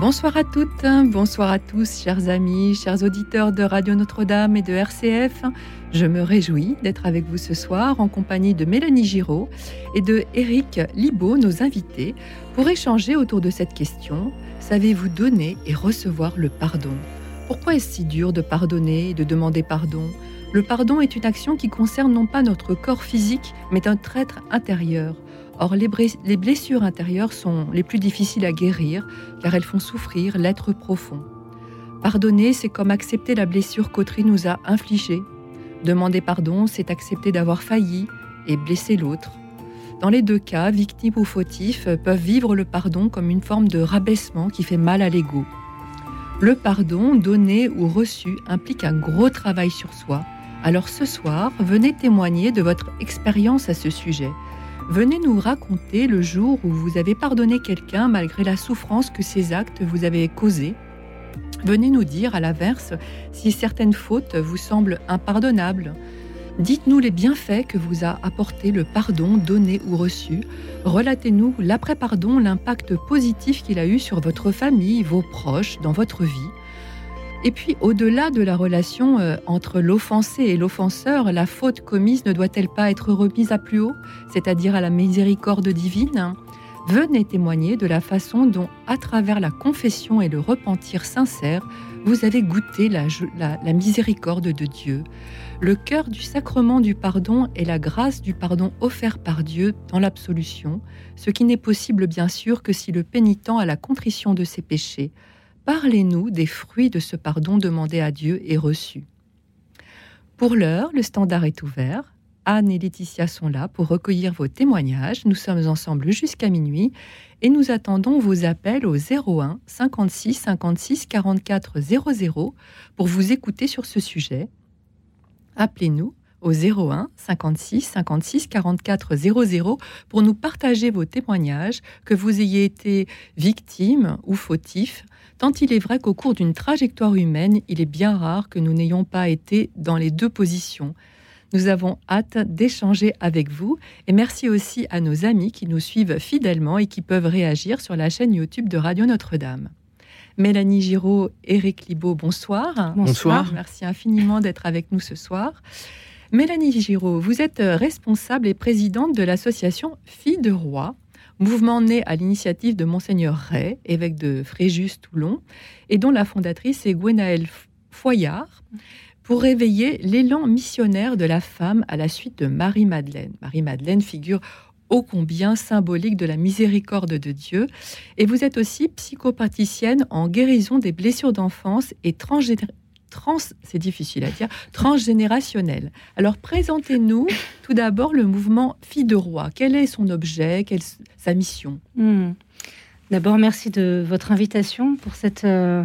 Bonsoir à toutes, bonsoir à tous, chers amis, chers auditeurs de Radio Notre-Dame et de RCF. Je me réjouis d'être avec vous ce soir en compagnie de Mélanie Giraud et de Éric Libaud, nos invités, pour échanger autour de cette question Savez-vous donner et recevoir le pardon? Pourquoi est-ce si dur de pardonner et de demander pardon? Le pardon est une action qui concerne non pas notre corps physique, mais notre être intérieur. Or, les, blessures intérieures sont les plus difficiles à guérir car elles font souffrir l'être profond. Pardonner, c'est comme accepter la blessure qu'Autry nous a infligée. Demander pardon, c'est accepter d'avoir failli et blesser l'autre. Dans les deux cas, victimes ou fautifs peuvent vivre le pardon comme une forme de rabaissement qui fait mal à l'ego. Le pardon, donné ou reçu, implique un gros travail sur soi. Alors ce soir, venez témoigner de votre expérience à ce sujet. Venez nous raconter le jour où vous avez pardonné quelqu'un malgré la souffrance que ces actes vous avaient causée. Venez nous dire, à l'inverse, si certaines fautes vous semblent impardonnables. Dites-nous les bienfaits que vous a apporté le pardon donné ou reçu. Relatez-nous l'après-pardon, l'impact positif qu'il a eu sur votre famille, vos proches, dans votre vie. Et puis, au-delà de la relation euh, entre l'offensé et l'offenseur, la faute commise ne doit-elle pas être remise à plus haut, c'est-à-dire à la miséricorde divine? Venez témoigner de la façon dont, à travers la confession et le repentir sincère, vous avez goûté la, la miséricorde de Dieu. Le cœur du sacrement du pardon est la grâce du pardon offert par Dieu dans l'absolution, ce qui n'est possible bien sûr que si le pénitent a la contrition de ses péchés Parlez-nous des fruits de ce pardon demandé à Dieu et reçu. Pour l'heure, le standard est ouvert. Anne et Laetitia sont là pour recueillir vos témoignages. Nous sommes ensemble jusqu'à minuit et nous attendons vos appels au 01 56 56 44 00 pour vous écouter sur ce sujet. Appelez-nous au 01 56 56 44 00 pour nous partager vos témoignages, que vous ayez été victime ou fautif tant il est vrai qu'au cours d'une trajectoire humaine, il est bien rare que nous n'ayons pas été dans les deux positions. Nous avons hâte d'échanger avec vous et merci aussi à nos amis qui nous suivent fidèlement et qui peuvent réagir sur la chaîne YouTube de Radio Notre-Dame. Mélanie Giraud, Éric Libaud, bonsoir. Bonsoir. Merci infiniment d'être avec nous ce soir. Mélanie Giraud, vous êtes responsable et présidente de l'association Filles de Roi, mouvement né à l'initiative de Monseigneur Ray, évêque de Fréjus-Toulon, et dont la fondatrice est Gwenaëlle Foyard, pour réveiller l'élan missionnaire de la femme à la suite de Marie-Madeleine. Marie-Madeleine figure ô combien symbolique de la miséricorde de Dieu. Et vous êtes aussi psychopraticienne en guérison des blessures d'enfance et trans, c'est difficile à dire, transgénérationnel. Alors présentez-nous tout d'abord le mouvement Fille de Roi. Quel est son objet, quelle sa mission? Hmm. D'abord, merci de votre invitation pour cette euh,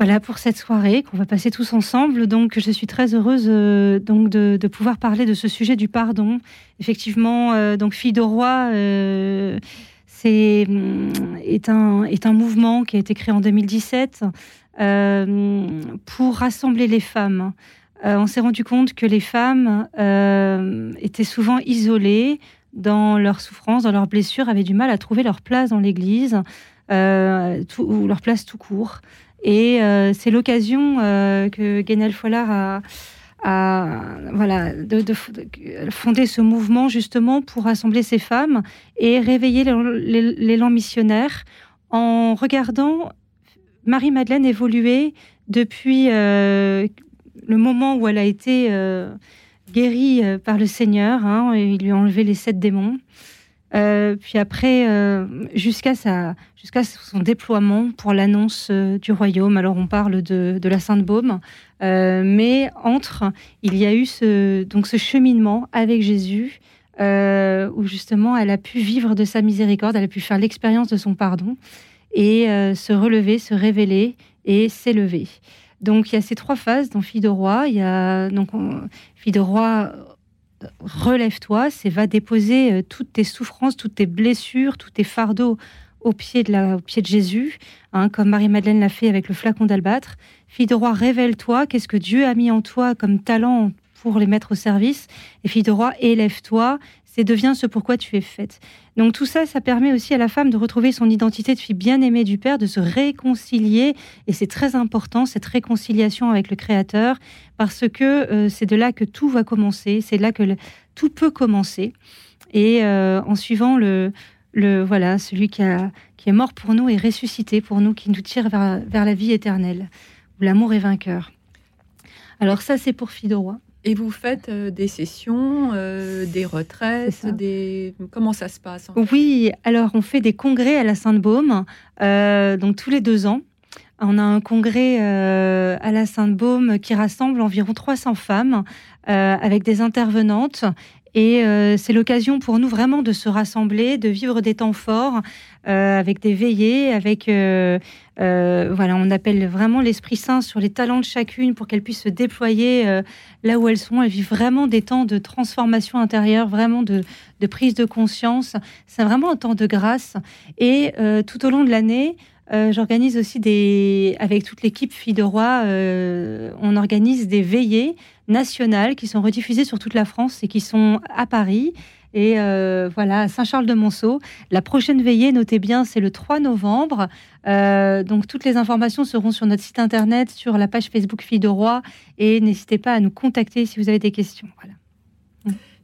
voilà pour cette soirée qu'on va passer tous ensemble. Donc, je suis très heureuse euh, donc de, pouvoir parler de ce sujet du pardon. Effectivement, euh, donc Fille de Roi. c'est hmm, est un, est un mouvement qui a été créé en 2017 euh, pour rassembler les femmes. Euh, on s'est rendu compte que les femmes euh, étaient souvent isolées dans leurs souffrances, dans leurs blessures, avaient du mal à trouver leur place dans l'Église ou leur place tout court. Et c'est l'occasion que Guénel Follard a, voilà, de, fonder ce mouvement justement pour rassembler ces femmes et réveiller l'élan missionnaire en regardant Marie-Madeleine évoluait depuis euh, le moment où elle a été euh, guérie euh, par le Seigneur. Hein, et il lui a enlevé les sept démons. puis après, jusqu'à son déploiement pour l'annonce du royaume. Alors on parle de, de la Sainte Baume, mais entre, il y a eu donc ce cheminement avec Jésus, où justement elle a pu vivre de sa miséricorde, elle a pu faire l'expérience de son pardon et euh, se relever, se révéler et s'élever. Donc il y a ces trois phases dans Fille de roi. Il y a donc Fille de roi relève-toi, c'est va déposer euh, toutes tes souffrances, toutes tes blessures, tous tes fardeaux au pied de, la, au pied de Jésus, hein, comme Marie-Madeleine l'a fait avec le flacon d'albâtre. Fille de roi, révèle-toi, qu'est-ce que Dieu a mis en toi comme talent pour les mettre au service? Et fille de roi, élève-toi, c'est deviens ce pourquoi tu es faite. Donc tout ça, ça permet aussi à la femme de retrouver son identité de fille bien-aimée du Père, de se réconcilier, et c'est très important, cette réconciliation avec le Créateur, parce que euh, c'est de là que tout va commencer, c'est là que tout peut commencer. Et euh, en suivant le, le voilà, celui qui, a, qui est mort pour nous et ressuscité pour nous, qui nous tire vers, vers la vie éternelle, où l'amour est vainqueur. Alors ça, c'est pour Fille de. Et vous faites euh, des sessions, euh, des retraites, des... comment ça se passe Oui, alors on fait des congrès à la Sainte-Baume, euh, donc tous les deux ans. On a un congrès à la Sainte-Baume qui rassemble environ 300 femmes avec des intervenantes et euh, c'est l'occasion pour nous vraiment de se rassembler, de vivre des temps forts euh, avec des veillées, avec euh, voilà, on appelle vraiment l'Esprit Saint sur les talents de chacune pour qu'elles puissent se déployer là où elles sont. Elles vivent vraiment des temps de transformation intérieure, vraiment de, de prise de conscience. C'est vraiment un temps de grâce. Et tout au long de l'année, j'organise aussi des, avec toute l'équipe Filles de Roi, on organise des veillées nationales qui sont rediffusées sur toute la France et qui sont à Paris. Et euh, voilà, Saint-Charles-de-Monceau. La prochaine veillée, notez bien, c'est le 3 novembre. Euh, donc toutes les informations seront sur notre site internet, sur la page Facebook Filles de Roi. Et n'hésitez pas à nous contacter si vous avez des questions. Voilà.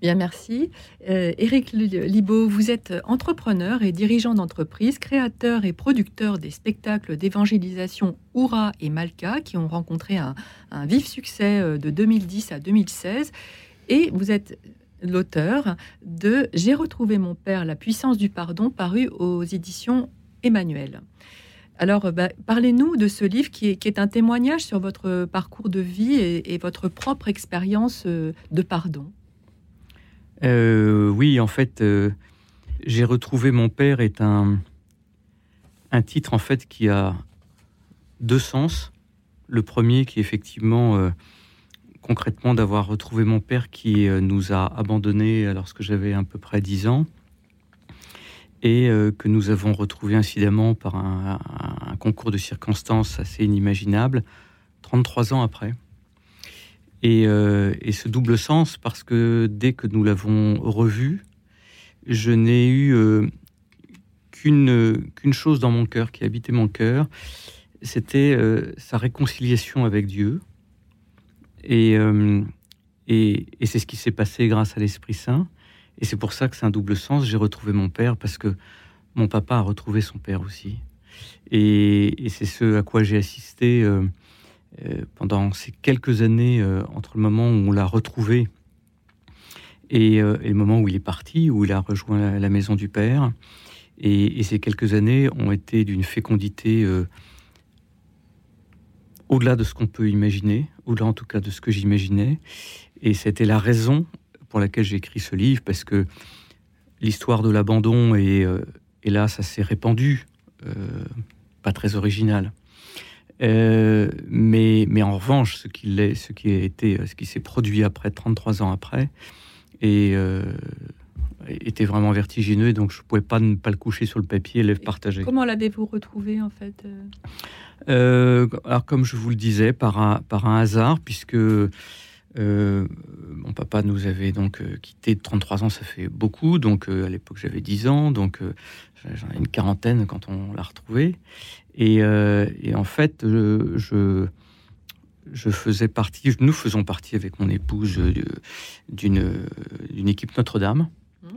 Bien, merci. Euh, Éric Libaud, vous êtes entrepreneur et dirigeant d'entreprise, créateur et producteur des spectacles d'évangélisation Oura et Malka, qui ont rencontré un, vif succès euh, de 2010 à 2016. Et vous êtes l'auteur de J'ai retrouvé mon père, la puissance du pardon, paru aux éditions Emmanuel. Alors, bah, parlez-nous de ce livre qui est, un témoignage sur votre parcours de vie et votre propre expérience euh, de pardon. Euh, oui, en fait, euh, j'ai retrouvé mon père est un, un titre en fait qui a deux sens. Le premier qui est effectivement euh, concrètement d'avoir retrouvé mon père qui nous a abandonnés lorsque j'avais à peu près 10 ans et que nous avons retrouvé incidemment par un, concours de circonstances assez inimaginable 33 ans après. Euh, et, ce double sens, parce que dès que nous l'avons revu, je n'ai eu euh, qu'une chose dans mon cœur, qui habitait mon cœur, c'était euh, sa réconciliation avec Dieu. Et, c'est ce qui s'est passé grâce à l'Esprit Saint. Et c'est pour ça que c'est un double sens. J'ai retrouvé mon père parce que mon papa a retrouvé son père aussi. Et, c'est ce à quoi j'ai assisté pendant ces quelques années euh, entre le moment où on l'a retrouvé et, euh, et, le moment où il est parti, où il a rejoint la, maison du Père. Et, ces quelques années ont été d'une fécondité au-delà de ce qu'on peut imaginer, au-delà en tout cas de ce que j'imaginais. Et c'était la raison pour laquelle j'ai écrit ce livre, parce que l'histoire de l'abandon, et, et, là, ça s'est répandu, pas très original. Euh, mais, mais en revanche, ce qui, est, ce qui a été, ce qui s'est produit après, 33 ans après, et, euh, était vraiment vertigineux, donc je ne pouvais pas ne pas le coucher sur le papier et le partager. Comment l'avez-vous retrouvé en fait euh? Alors comme je vous le disais, par un, par un hasard, puisque mon papa nous avait donc quitté de 33 ans, ça fait beaucoup, donc à l'époque j'avais 10 ans, donc j'en ai une quarantaine quand on l'a retrouvé. Euh, et, en fait, je, je, faisais partie, nous faisons partie avec mon épouse euh, d'une équipe Notre-Dame. Mmh.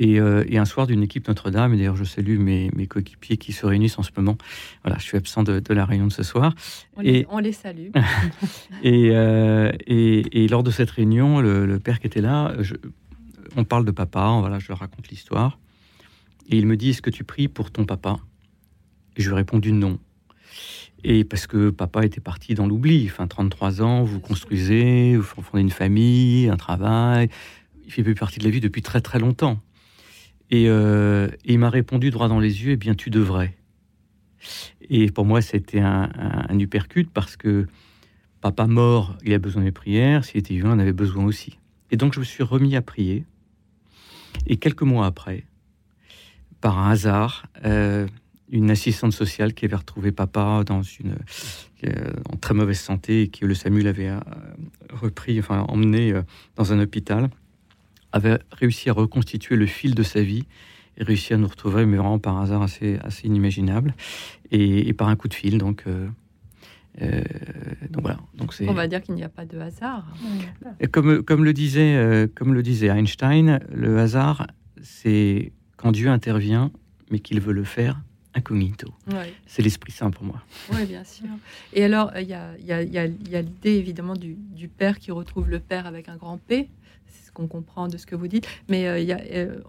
Euh, et, un soir d'une équipe Notre-Dame, et d'ailleurs je salue mes, mes coéquipiers qui se réunissent en ce moment. Voilà, je suis absent de, la réunion de ce soir. On, et, les, salue. et, et, lors de cette réunion, le, père qui était là, on parle de papa, voilà, je raconte l'histoire. Et il me dit, est-ce que tu pries pour ton papa? Et je lui ai répondu non. Et parce que papa était parti dans l'oubli. Enfin, 33 ans, vous construisez, vous fondez une famille, un travail. Il fait plus partie de la vie depuis très très longtemps. Et, euh, il m'a répondu droit dans les yeux, eh bien, tu devrais. Et pour moi, c'était un, un, uppercut parce que papa mort, il a besoin des prières. S'il était vivant, il en avait besoin aussi. Et donc je me suis remis à prier. Et quelques mois après, par un hasard, euh, une assistante sociale qui avait retrouvé papa dans une, euh, en très mauvaise santé et que le SAMU l'avait euh, repris, enfin emmené dans un hôpital, avait réussi à reconstituer le fil de sa vie et réussi à nous retrouver, mais vraiment par hasard assez, assez inimaginable, et, par un coup de fil. Donc, donc voilà. Donc On va dire qu'il n'y a pas de hasard. Et comme, comme, le disait, comme le disait Einstein, le hasard, c'est quand Dieu intervient, mais qu'il veut le faire incognito. C'est l'Esprit Saint pour moi. Oui, bien sûr. Et alors, il y a, l'idée évidemment du, Père qui retrouve le Père avec un grand P. C'est ce qu'on comprend de ce que vous dites. Mais euh, il y a, euh,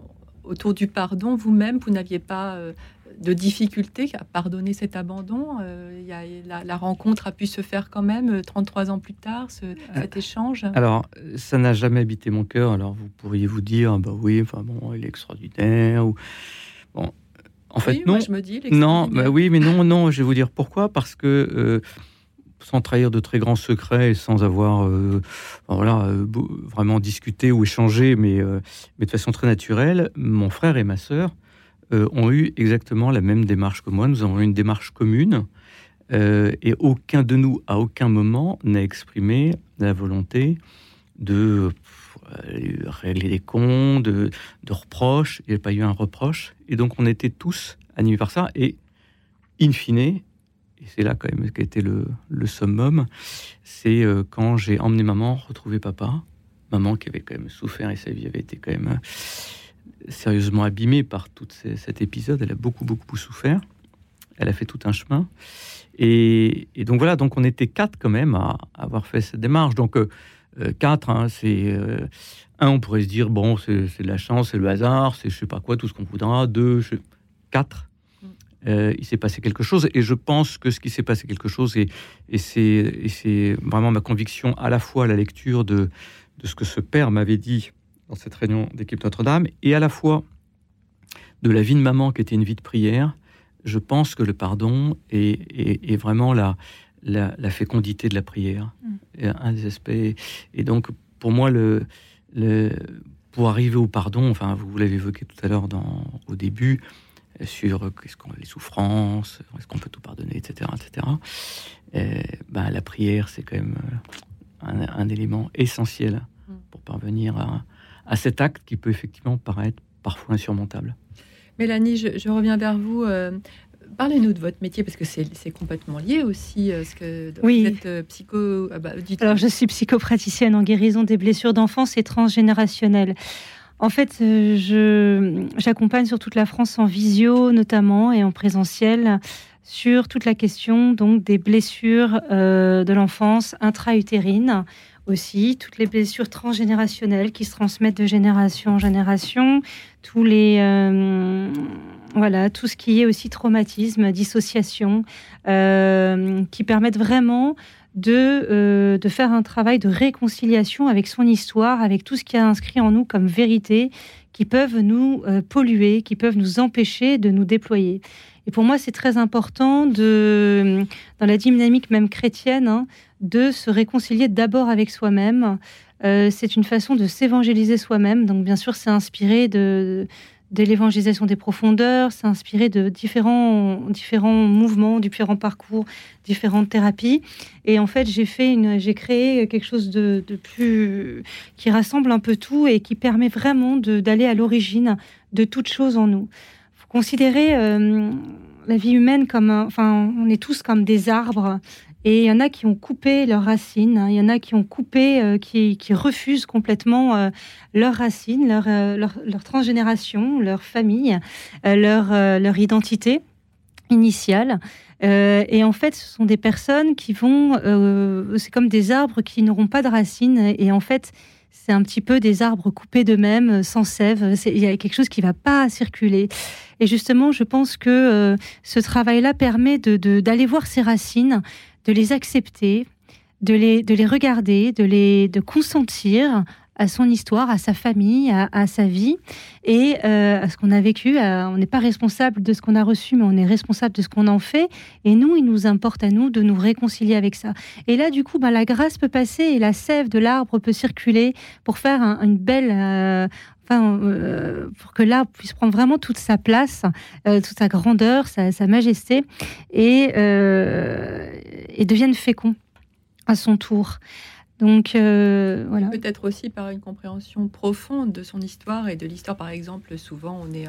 autour du pardon, vous-même, vous, n'aviez pas euh, de difficulté à pardonner cet abandon. y a, la, rencontre a pu se faire quand même 33 ans plus tard, cet échange. Alors, ça n'a jamais habité mon cœur. Alors, vous pourriez vous dire, bah oui, enfin bon, il est extraordinaire. Ou... Bon, en fait, non. je me dis, non, bah oui, mais non, non. Je vais vous dire pourquoi. Parce que euh, sans trahir de très grands secrets et sans avoir euh, voilà, euh, vraiment discuté ou échangé, mais, mais de façon très naturelle, mon frère et ma sœur ont eu exactement la même démarche que moi. Nous avons eu une démarche commune. et aucun de nous, à aucun moment, n'a exprimé la volonté de euh, régler des comptes, de, reproches. Il n'y a pas eu un reproche. Et donc, on était tous animés par ça. Et, in fine, et c'est là quand même qui a été le, summum, c'est euh, quand j'ai emmené maman retrouver papa. Maman qui avait quand même souffert et sa vie avait été quand même euh, sérieusement abîmée par tout cet épisode. Elle a beaucoup, beaucoup souffert. Elle a fait tout un chemin. Et, donc voilà, donc on était quatre quand même à, avoir fait cette démarche. Donc euh, quatre, hein, c'est euh, un, on pourrait se dire bon, c'est de la chance, c'est le hasard, c'est je sais pas quoi, tout ce qu'on voudra. Deux, quatre. Mm. Euh, il s'est passé quelque chose et je pense que ce qui s'est passé quelque chose et, et c'est vraiment ma conviction à la fois à la lecture de, de ce que ce père m'avait dit dans cette réunion d'équipe Notre-Dame et à la fois de la vie de maman qui était une vie de prière, je pense que le pardon est, est vraiment la, la, fécondité de la prière, mm. un des aspects. Et donc, pour moi, le, le, pour arriver au pardon, enfin, vous l'avez évoqué tout à l'heure au début, sur qu'est-ce qu'on, les souffrances, est-ce qu'on peut tout pardonner, etc. etc. ben, la prière, c'est quand même euh, un, élément essentiel mm. pour parvenir à, à, cet acte qui peut effectivement paraître parfois insurmontable. Mélanie, je, reviens vers vous. Euh, Parlez-nous de votre métier parce que c'est complètement lié aussi. Euh, ce que oui. Vous êtes euh, psycho. Ah bah, Alors, je suis psychopraticienne en guérison des blessures d'enfance et transgénérationnelles. En fait, euh, j'accompagne sur toute la France en visio notamment et en présentiel sur toute la question donc des blessures de l'enfance intra-utérine aussi, toutes les blessures transgénérationnelles qui se transmettent de génération en génération, voilà, tout ce qui est aussi traumatisme, dissociation, euh, qui permettent vraiment de, euh, de faire un travail de réconciliation avec son histoire, avec tout ce qui est inscrit en nous comme vérité, qui peuvent nous euh, polluer, qui peuvent nous empêcher de nous déployer. Et pour moi, c'est très important dans la dynamique même chrétienne, hein, de se réconcilier d'abord avec soi-même. c'est une façon de s'évangéliser soi-même. Donc, bien sûr, c'est inspiré de, l'évangélisation des profondeurs, s'inspirer de différents, différents mouvements, différents parcours, différentes thérapies. Et en fait, j'ai créé quelque chose de, plus qui rassemble un peu tout et qui permet vraiment d'aller à l'origine de toute chose en nous. Considérer euh, la vie humaine comme, enfin, on est tous comme des arbres et il y en a qui ont coupé leurs racines, hein. il y en a qui ont coupé, euh, qui, refusent complètement euh, leurs racines, leur, leur, leur, transgénération, leur famille, leur, leur identité initiale. et en fait, ce sont des personnes qui vont, c'est comme des arbres qui n'auront pas de racines. Et en fait, c'est un petit peu des arbres coupés d'eux-mêmes, sans sève. Il y a quelque chose qui ne va pas circuler. Et justement, je pense que ce travail-là permet d'aller voir ces racines, de les accepter, de les, de les regarder, de les de consentir à son histoire, à sa famille, à, sa vie et euh, à ce qu'on a vécu. on n'est pas responsable de ce qu'on a reçu, mais on est responsable de ce qu'on en fait. Et nous, il nous importe à nous de nous réconcilier avec ça. Et là, du coup, ben, la grâce peut passer et la sève de l'arbre peut circuler pour faire une belle, euh, enfin, euh, pour que l'arbre puisse prendre vraiment toute sa place, toute sa grandeur, sa, majesté, et, et devienne fécond à son tour. Donc euh, voilà. Peut-être aussi par une compréhension profonde de son histoire et de l'histoire, par exemple, souvent on est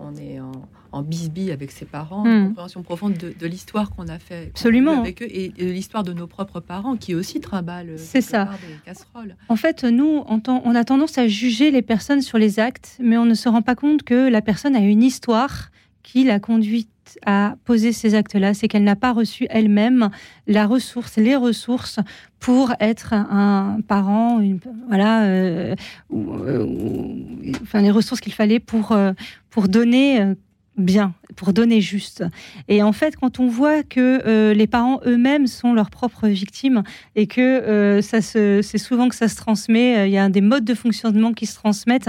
on est en, en bisbille avec ses parents, une hmm. compréhension profonde de, l'histoire qu'on a fait Absolument. avec eux et de l'histoire de nos propres parents qui aussi trimballent C'est ça. casseroles. En fait, nous, on a tendance à juger les personnes sur les actes, mais on ne se rend pas compte que la personne a une histoire qui l'a conduite à poser ces actes-là, c'est qu'elle n'a pas reçu elle-même la ressource, les ressources pour être un parent, voilà, euh, euh, les ressources qu'il fallait pour euh, pour donner bien, pour donner juste. Et en fait, quand on voit que euh, les parents eux-mêmes sont leurs propres victimes et que euh, ça c'est souvent que ça se transmet, euh, il y a des modes de fonctionnement qui se transmettent,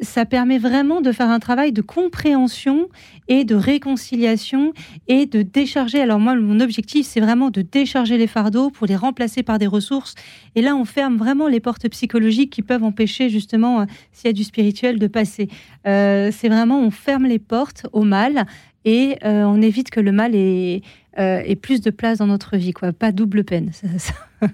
ça permet vraiment de faire un travail de compréhension et de réconciliation et de décharger. Alors moi, mon objectif, c'est vraiment de décharger les fardeaux pour les remplacer par des ressources. Et là, on ferme vraiment les portes psychologiques qui peuvent empêcher justement, s'il y a du spirituel, de passer. c'est vraiment, on ferme les portes au mal et euh, on évite que le mal ait, euh, ait, plus de place dans notre vie, quoi. Pas double peine.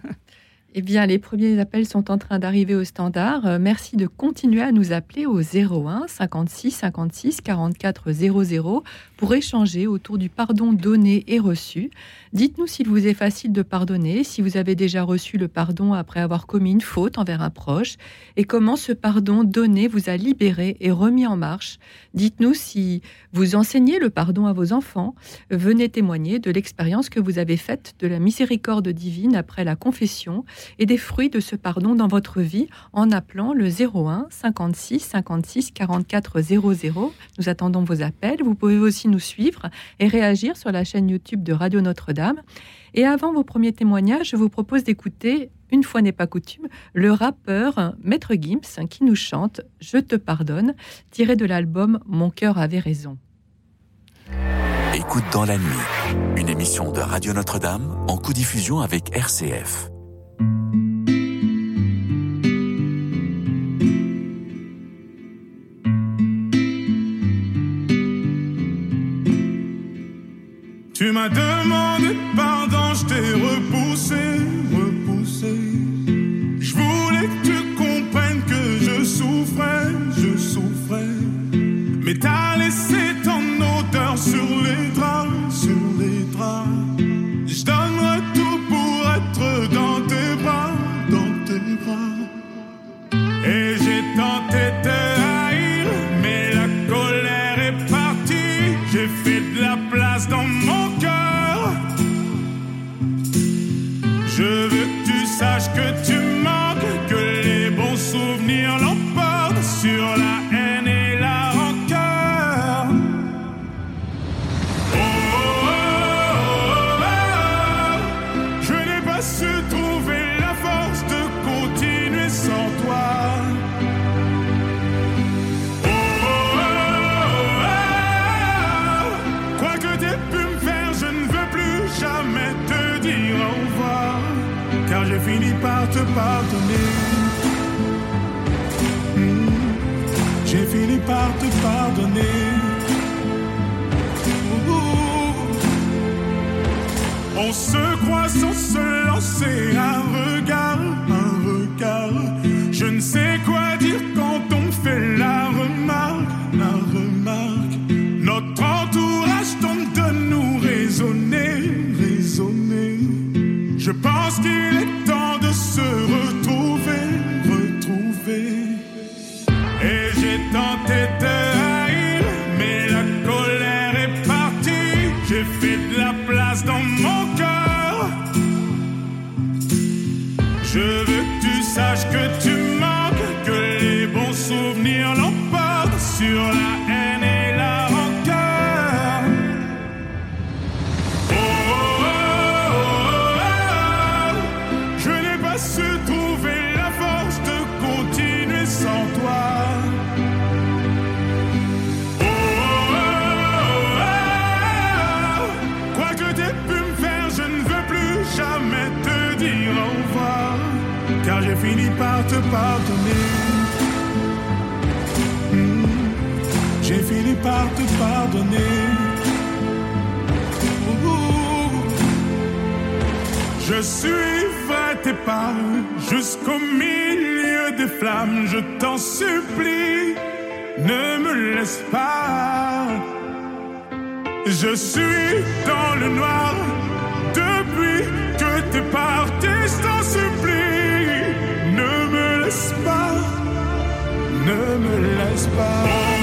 Eh bien, les premiers appels sont en train d'arriver au standard. Euh, merci de continuer à nous appeler au 01 56 56 44 00 pour échanger autour du pardon donné et reçu. Dites-nous s'il vous est facile de pardonner, si vous avez déjà reçu le pardon après avoir commis une faute envers un proche, et comment ce pardon donné vous a libéré et remis en marche. Dites-nous si vous enseignez le pardon à vos enfants. Venez témoigner de l'expérience que vous avez faite de la miséricorde divine après la confession et des fruits de ce pardon dans votre vie en appelant le 01 56 56 44 00. Nous attendons vos appels. Vous pouvez aussi nous suivre et réagir sur la chaîne YouTube de Radio Notre-Dame. Et avant vos premiers témoignages, je vous propose d'écouter, une fois n'est pas coutume, le rappeur Maître Gims qui nous chante Je te pardonne, tiré de l'album Mon cœur avait raison. Écoute dans la nuit, une émission de Radio Notre-Dame en co-diffusion avec RCF. Se par te pardonner. Je suivrai tes pas jusqu'au milieu des flammes. Je t'en supplie, ne me laisse pas. Je suis dans le noir depuis que t'es parti. Je t'en supplie, ne me laisse pas, ne me laisse pas.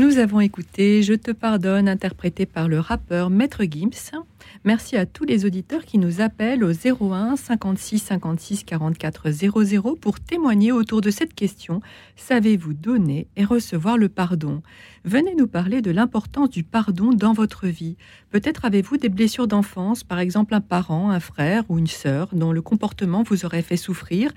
Nous avons écouté Je te pardonne, interprété par le rappeur Maître Gims. Merci à tous les auditeurs qui nous appellent au 01 56 56 44 00 pour témoigner autour de cette question. Savez-vous donner et recevoir le pardon? Venez nous parler de l'importance du pardon dans votre vie. Peut-être avez-vous des blessures d'enfance, par exemple un parent, un frère ou une sœur dont le comportement vous aurait fait souffrir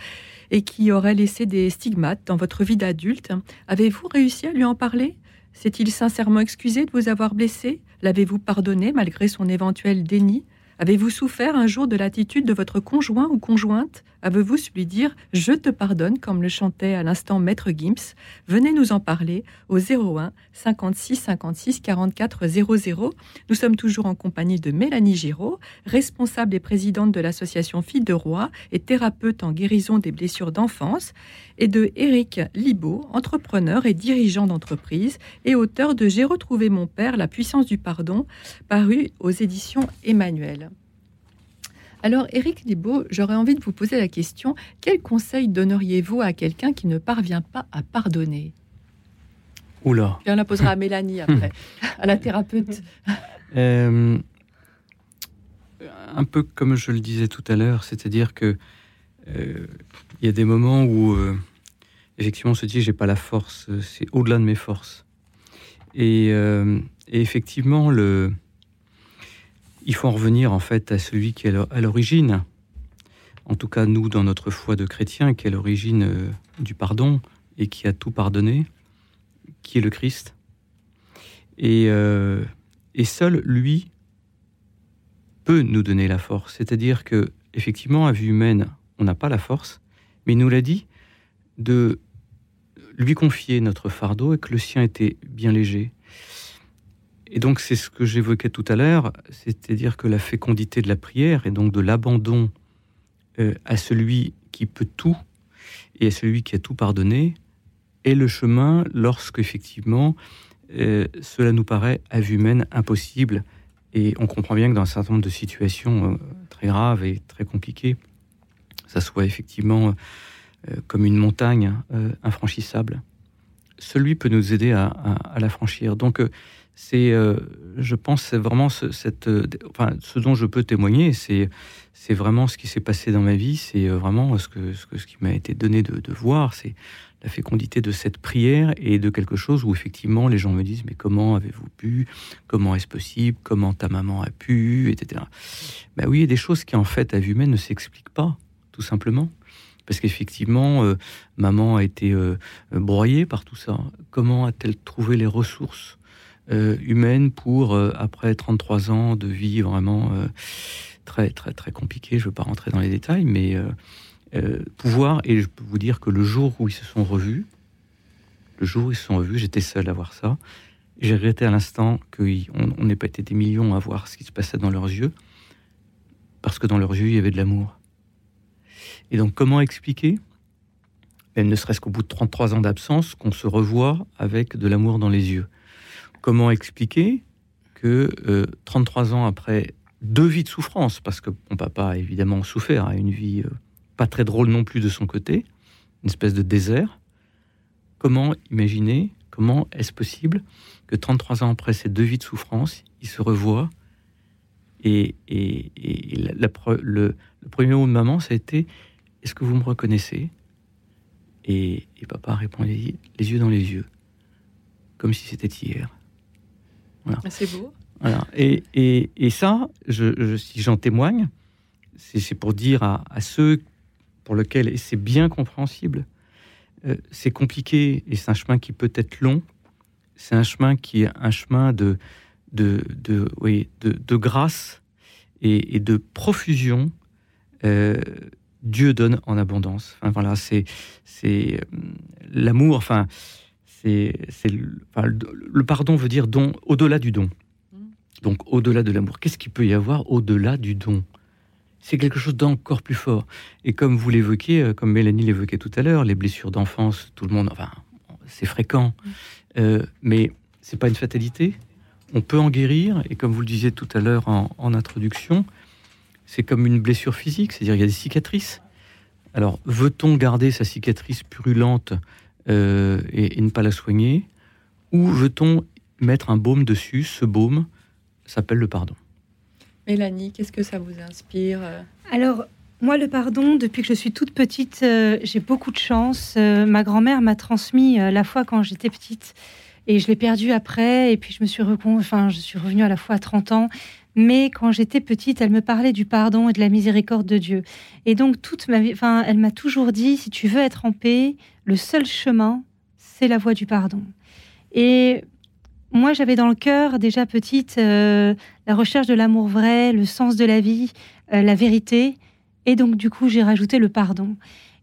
et qui aurait laissé des stigmates dans votre vie d'adulte. Avez-vous réussi à lui en parler? S'est-il sincèrement excusé de vous avoir blessé? L'avez-vous pardonné malgré son éventuel déni? Avez-vous souffert un jour de l'attitude de votre conjoint ou conjointe? Avez-vous su lui dire « je te pardonne » comme le chantait à l'instant Maître Gims? Venez nous en parler au 01 56 56 44 00. Nous sommes toujours en compagnie de Mélanie Giraud, responsable et présidente de l'association Filles de Roi et thérapeute en guérison des blessures d'enfance, et de Éric Libaud, entrepreneur et dirigeant d'entreprise et auteur de J'ai retrouvé mon père, la puissance du pardon, paru aux éditions Emmanuel. Alors, Éric Libaud, j'aurais envie de vous poser la question quel conseil donneriez-vous à quelqu'un qui ne parvient pas à pardonner? Oula. Puis on la posera à Mélanie après, à la thérapeute. Euh, un peu comme je le disais tout à l'heure, c'est-à-dire que euh, il y a des moments où euh, effectivement on se dit j'ai pas la force, c'est au-delà de mes forces. Et, euh, effectivement, il faut en revenir en fait à celui qui est à l'origine, en tout cas nous dans notre foi de chrétien, qui est à l'origine euh, du pardon et qui a tout pardonné, qui est le Christ. Et, euh, et seul lui peut nous donner la force. C'est-à-dire que effectivement, à vue humaine, on n'a pas la force, mais il nous l'a dit de lui confier notre fardeau et que le sien était bien léger. Et donc c'est ce que j'évoquais tout à l'heure, c'est-à-dire que la fécondité de la prière et donc de l'abandon euh, à celui qui peut tout et à celui qui a tout pardonné est le chemin lorsque effectivement euh, cela nous paraît à vue humaine impossible. Et on comprend bien que dans un certain nombre de situations euh, très graves et très compliquées, ça soit effectivement comme une montagne euh, infranchissable, celui peut nous aider à, la franchir. Donc, euh, c'est, euh, je pense, c'est vraiment ce, cette, euh, enfin, ce dont je peux témoigner, c'est, c'est vraiment ce qui s'est passé dans ma vie, c'est euh, vraiment ce que, ce, que- ce qui m'a été donné de, de voir, c'est la fécondité de cette prière et de quelque chose où effectivement les gens me disent mais comment avez-vous pu, comment est-ce possible, comment ta maman a pu, etc. Ben oui, il y a des choses qui en fait à vue humaine ne s'expliquent pas, tout simplement. Parce qu'effectivement, euh, maman a été euh, broyée par tout ça. Comment a-t-elle trouvé les ressources euh, humaines pour, après 33 ans de vie vraiment très, très, très compliquée, je ne veux pas rentrer dans les détails, mais pouvoir, et je peux vous dire que le jour où ils se sont revus, le jour où ils se sont revus, j'étais seul à voir ça. J'ai regretté à l'instant qu'on n'ait pas été des millions à voir ce qui se passait dans leurs yeux, parce que dans leurs yeux, il y avait de l'amour. Et donc, comment expliquer, même ne serait-ce qu'au bout de 33 ans d'absence, qu'on se revoit avec de l'amour dans les yeux? Comment expliquer que 33 ans après deux vies de souffrance, parce que mon papa a évidemment souffert, a une vie pas très drôle non plus de son côté, une espèce de désert, comment imaginer, comment est-ce possible que 33 ans après ces deux vies de souffrance, il se revoit et, le, premier mot de maman, ça a été Est-ce que vous me reconnaissez? Et, papa répond les, yeux dans les yeux, comme si c'était hier. Voilà. Ah, c'est beau. Voilà. Et, et, ça, je, si j'en témoigne, c'est pour dire à, ceux pour lesquels, et c'est bien compréhensible, euh, c'est compliqué et c'est un chemin qui peut être long. C'est un chemin qui est un chemin de, de, de, oui, de, de grâce et, de profusion. Euh, Dieu donne en abondance. Enfin, voilà, c'est c'est euh, l'amour. Enfin, c'est le, enfin, le pardon veut dire don au-delà du don. Donc au-delà de l'amour, qu'est-ce qu'il peut y avoir au-delà du don? C'est quelque chose d'encore plus fort. Et comme vous l'évoquiez, euh, comme Mélanie l'évoquait tout à l'heure, les blessures d'enfance, tout le monde, enfin, c'est fréquent, euh, mais c'est pas une fatalité. On peut en guérir, et comme vous le disiez tout à l'heure en, introduction, c'est comme une blessure physique, c'est-à-dire il y a des cicatrices. Alors, veut-on garder sa cicatrice purulente euh, et, et, ne pas la soigner, ou veut-on mettre un baume dessus? Ce baume, s'appelle le pardon. Mélanie, qu'est-ce que ça vous inspire Alors, moi, le pardon, depuis que je suis toute petite, euh, j'ai beaucoup de chance. Euh, ma grand-mère m'a transmis euh, la foi quand j'étais petite et je l'ai perdu après. Et puis, je me suis, enfin, je suis revenue à la foi à 30 ans. Mais quand j'étais petite, elle me parlait du pardon et de la miséricorde de Dieu. Et donc, toute ma vie, enfin, elle m'a toujours dit si tu veux être en paix, le seul chemin, c'est la voie du pardon. Et moi, j'avais dans le cœur, déjà petite, euh, la recherche de l'amour vrai, le sens de la vie, euh, la vérité. Et donc, du coup, j'ai rajouté le pardon.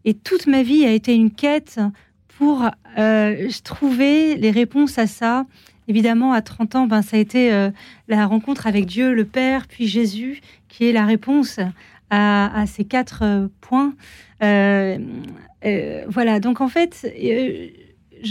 Et toute ma vie a été une quête pour euh, trouver les réponses à ça. Évidemment, à 30 ans, ben, ça a été la rencontre avec Dieu, le Père, puis Jésus, qui est la réponse à, ces quatre points. voilà, donc en fait,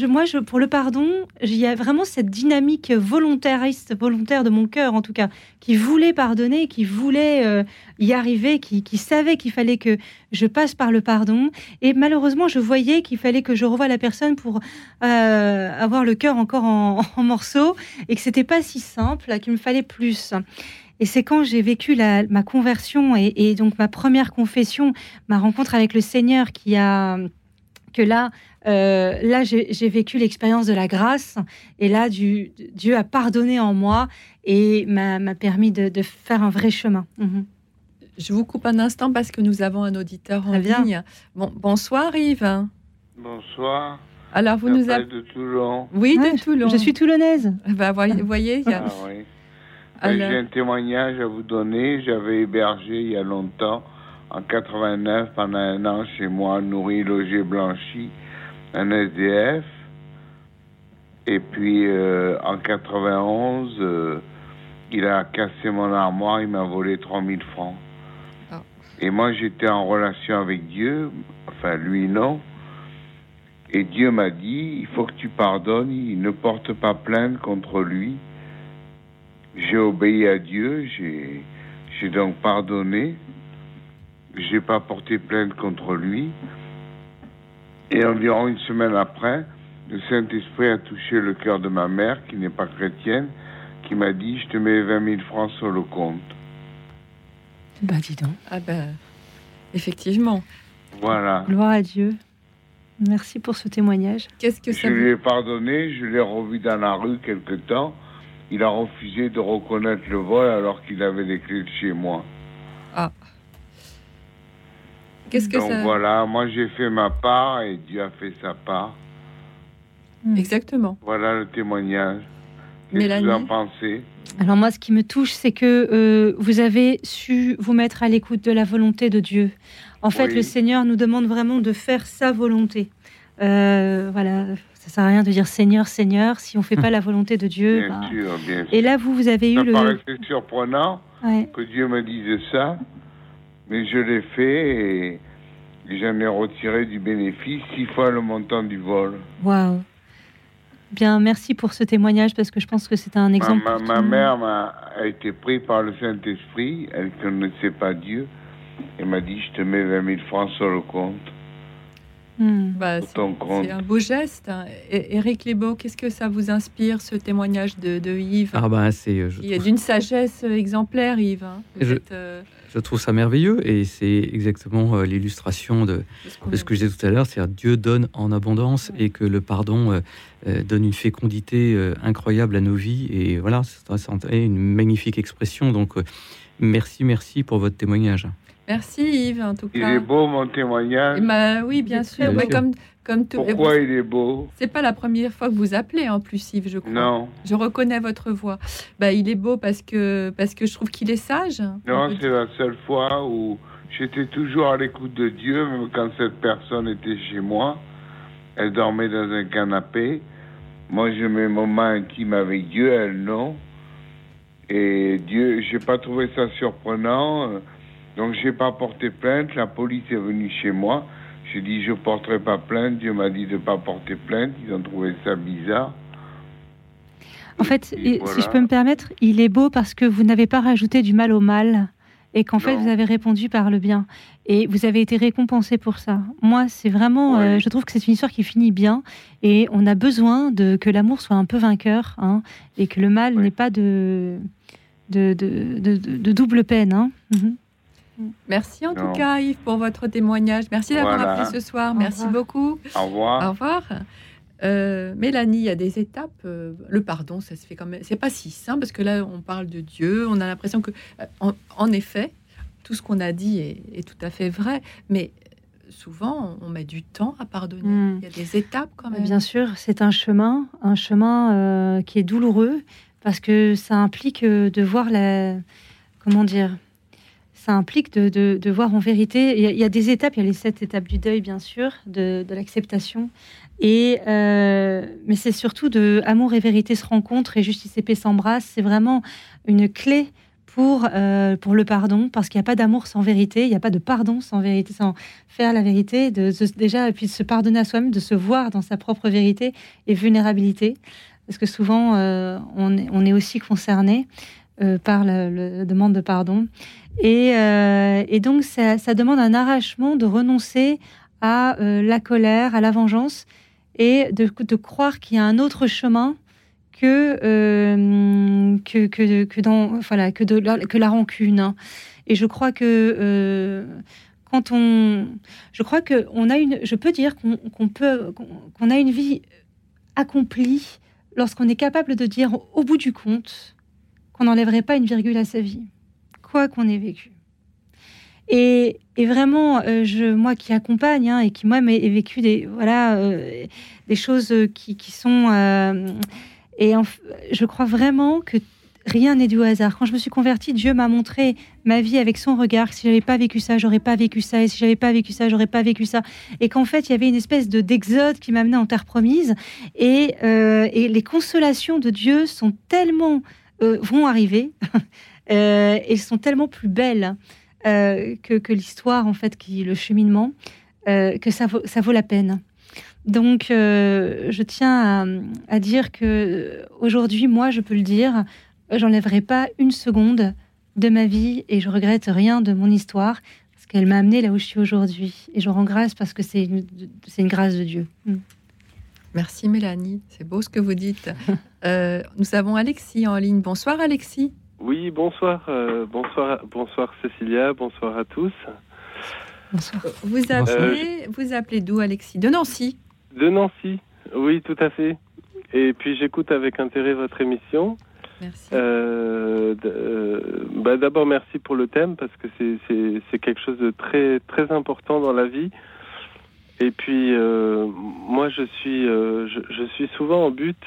moi, pour le pardon, il y a vraiment cette dynamique volontariste, volontaire de mon cœur, en tout cas, qui voulait pardonner, qui voulait euh, y arriver, qui, savait qu'il fallait que je passe par le pardon. Et malheureusement, je voyais qu'il fallait que je revoie la personne pour euh, avoir le cœur encore en, morceaux et que c'était pas si simple, qu'il me fallait plus. Et c'est quand j'ai vécu ma conversion et donc ma première confession, ma rencontre avec le Seigneur qui a que là, euh, là, j'ai vécu l'expérience de la grâce et là, du, Dieu a pardonné en moi et m'a permis de, faire un vrai chemin. Mhm. Je vous coupe un instant parce que nous avons un auditeur en ligne. Bon, bonsoir Yves. Bonsoir. Alors vous nous avez de Toulon. Oui, de Toulon. Je suis toulonnaise. Bah, voyez, voyez ah, oui. Ben, j'ai un témoignage à vous donner. J'avais hébergé il y a longtemps, en 89, pendant un an chez moi, nourri, logé, blanchi un SDF. Et puis euh, en 91, euh, il a cassé mon armoire, il m'a volé 3000 francs. Ah. Et moi j'étais en relation avec Dieu, enfin lui non. Et Dieu m'a dit, il faut que tu pardonnes, il ne porte pas plainte contre lui. J'ai obéi à Dieu, j'ai donc pardonné. J'ai pas porté plainte contre lui. Et environ une semaine après, le Saint-Esprit a touché le cœur de ma mère, qui n'est pas chrétienne, qui m'a dit Je te mets 20 000 francs sur le compte. Bah, dis donc. Ah, ben, effectivement. Voilà. Gloire à Dieu. Merci pour ce témoignage. Qu'est-ce que ça Je lui ai pardonné, je l'ai revu dans la rue quelque temps. Il a refusé de reconnaître le vol alors qu'il avait les clés de chez moi. Ah. Donc voilà, moi j'ai fait ma part et Dieu a fait sa part. Hmm. Exactement. Voilà le témoignage. Qu'est-ce que vous en pensez? Alors moi, ce qui me touche, c'est que euh, vous avez su vous mettre à l'écoute de la volonté de Dieu. En fait, le Seigneur nous demande vraiment de faire sa volonté. Euh, voilà, ça sert à rien de dire Seigneur, Seigneur, si on fait pas la volonté de Dieu. Bien bah. sûr, bien Et là, vous, vous avez eu le. Ça paraissait surprenant que Dieu me dise ça. Mais je l'ai fait et j'en ai retiré du bénéfice six fois le montant du vol. Waouh Bien, merci pour ce témoignage parce que je pense que c'est un exemple. Ma, mère a été prise par le Saint-Esprit, elle ne connaissait pas Dieu. Elle m'a dit Je te mets 20 000 francs sur le compte. Hmm. Bah, c'est un beau geste. Hein. Éric Lebeau, qu'est-ce que ça vous inspire, ce témoignage de, Yves? Ah bah, c'est, Il y a d'une sagesse exemplaire, Yves. Hein. Euh, je, trouve ça merveilleux et c'est exactement euh, l'illustration de, ce que je disais tout à l'heure, c'est-à-dire Dieu donne en abondance et que le pardon euh, donne une fécondité incroyable à nos vies. Et voilà, c'est une magnifique expression. Donc, merci, merci pour votre témoignage. Merci Yves, en tout cas. Il est beau mon témoignage. Bah, oui, bien sûr. comme, comme Pourquoi il est beau C'est pas la première fois que vous appelez en plus Yves, je crois. Non. Je reconnais votre voix. Bah, il est beau parce que, parce que je trouve qu'il est sage. Non, c'est la seule fois où j'étais toujours à l'écoute de Dieu, même quand cette personne était chez moi. Elle dormait dans un canapé. Moi, je mets mon main intime avec Dieu, elle non. Et Dieu, j'ai pas trouvé ça surprenant. Donc j'ai pas porté plainte, la police est venue chez moi. J'ai dit je porterai pas plainte, Dieu m'a dit de pas porter plainte, ils ont trouvé ça bizarre. En fait, si je peux me permettre, il est beau parce que vous n'avez pas rajouté du mal au mal et qu'en fait vous avez répondu par le bien et vous avez été récompensé pour ça. Moi, c'est vraiment, euh, je trouve que c'est une histoire qui finit bien et on a besoin de que l'amour soit un peu vainqueur hein, et que le mal n'ait pas de de, de, double peine. Hein. Mhm. Merci en tout cas Yves pour votre témoignage. Merci d'avoir appelé ce soir. Merci beaucoup. Au revoir. Au revoir. Euh, Mélanie, il y a des étapes. Euh, le pardon, ça se fait quand même. C'est pas si simple parce que là, on parle de Dieu. On a l'impression que, euh, en, effet, tout ce qu'on a dit est, tout à fait vrai. Mais souvent, on met du temps à pardonner. Hmm. Il y a des étapes quand même. Bien sûr, c'est un chemin, un chemin qui est douloureux parce que ça implique de voir la. Comment dire ça implique de, voir en vérité. Il y, a, des étapes, il y a les sept étapes du deuil, bien sûr, de, l'acceptation. Et euh, mais c'est surtout de amour et vérité se rencontrent et justice et paix s'embrassent. C'est vraiment une clé pour, euh, le pardon, parce qu'il n'y a pas d'amour sans vérité, il n'y a pas de pardon sans vérité, sans faire la vérité, de, déjà, puis de se pardonner à soi-même, de se voir dans sa propre vérité et vulnérabilité, parce que souvent, euh, on, est, aussi concerné par la, la, demande de pardon. Euh, et, donc, ça, demande un arrachement de renoncer à euh, la colère, à la vengeance, et de, croire qu'il y a un autre chemin que, euh, que, que, dans, voilà, que, de, que la rancune. Hein. Et je crois que quand on, je crois que on a une, je peux dire qu'on peut, qu'on a une vie accomplie lorsqu'on est capable de dire au bout du compte qu'on n'enlèverait pas une virgule à sa vie quoi qu'on ait vécu. Et, vraiment, euh, je, moi qui accompagne hein, et qui moi ai vécu des voilà euh, des choses qui, sont euh, et je crois vraiment que rien n'est dû au hasard. Quand je me suis convertie, Dieu m'a montré ma vie avec son regard. Si j'avais pas vécu ça, j'aurais pas vécu ça. Et si j'avais pas vécu ça, j'aurais pas vécu ça. Et qu'en fait, il y avait une espèce de d'exode qui m'amenait en terre promise. Et, et les consolations de Dieu sont tellement vont arriver euh, elles sont tellement plus belles euh, que, l'histoire, en fait, qui le cheminement, euh, que ça vaut, la peine. Donc, je tiens à, dire que aujourd'hui, moi, je peux le dire, j'enlèverai pas une seconde de ma vie et je regrette rien de mon histoire parce qu'elle m'a amené là où je suis aujourd'hui. Et je rends grâce parce que c'est une, une grâce de Dieu. Mm. Merci Mélanie, c'est beau ce que vous dites. nous avons Alexis en ligne. Bonsoir Alexis. Oui, bonsoir, euh, bonsoir, bonsoir Cécilia, bonsoir à tous. Bonsoir. Vous appelez, vous appelez d'où, Alexis? De Nancy. De Nancy, oui, tout à fait. Et puis j'écoute avec intérêt votre émission. Merci. Euh, euh, bah, d'abord, merci pour le thème parce que c'est quelque chose de très très important dans la vie. Et puis moi, je suis je, je, suis souvent en but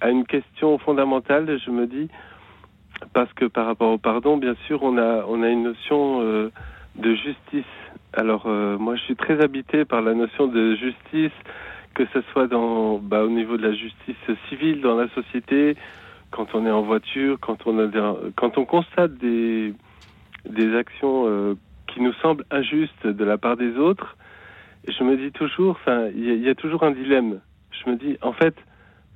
à une question fondamentale. Je me dis parce que par rapport au pardon, bien sûr, on a, on a une notion euh, de justice. Alors, euh, moi, je suis très habité par la notion de justice, que ce soit dans, bah, au niveau de la justice civile dans la société, quand on est en voiture, quand on, a quand on constate des, des actions euh, qui nous semblent injustes de la part des autres. Je me dis toujours, il y, a toujours un dilemme. Je me dis, en fait,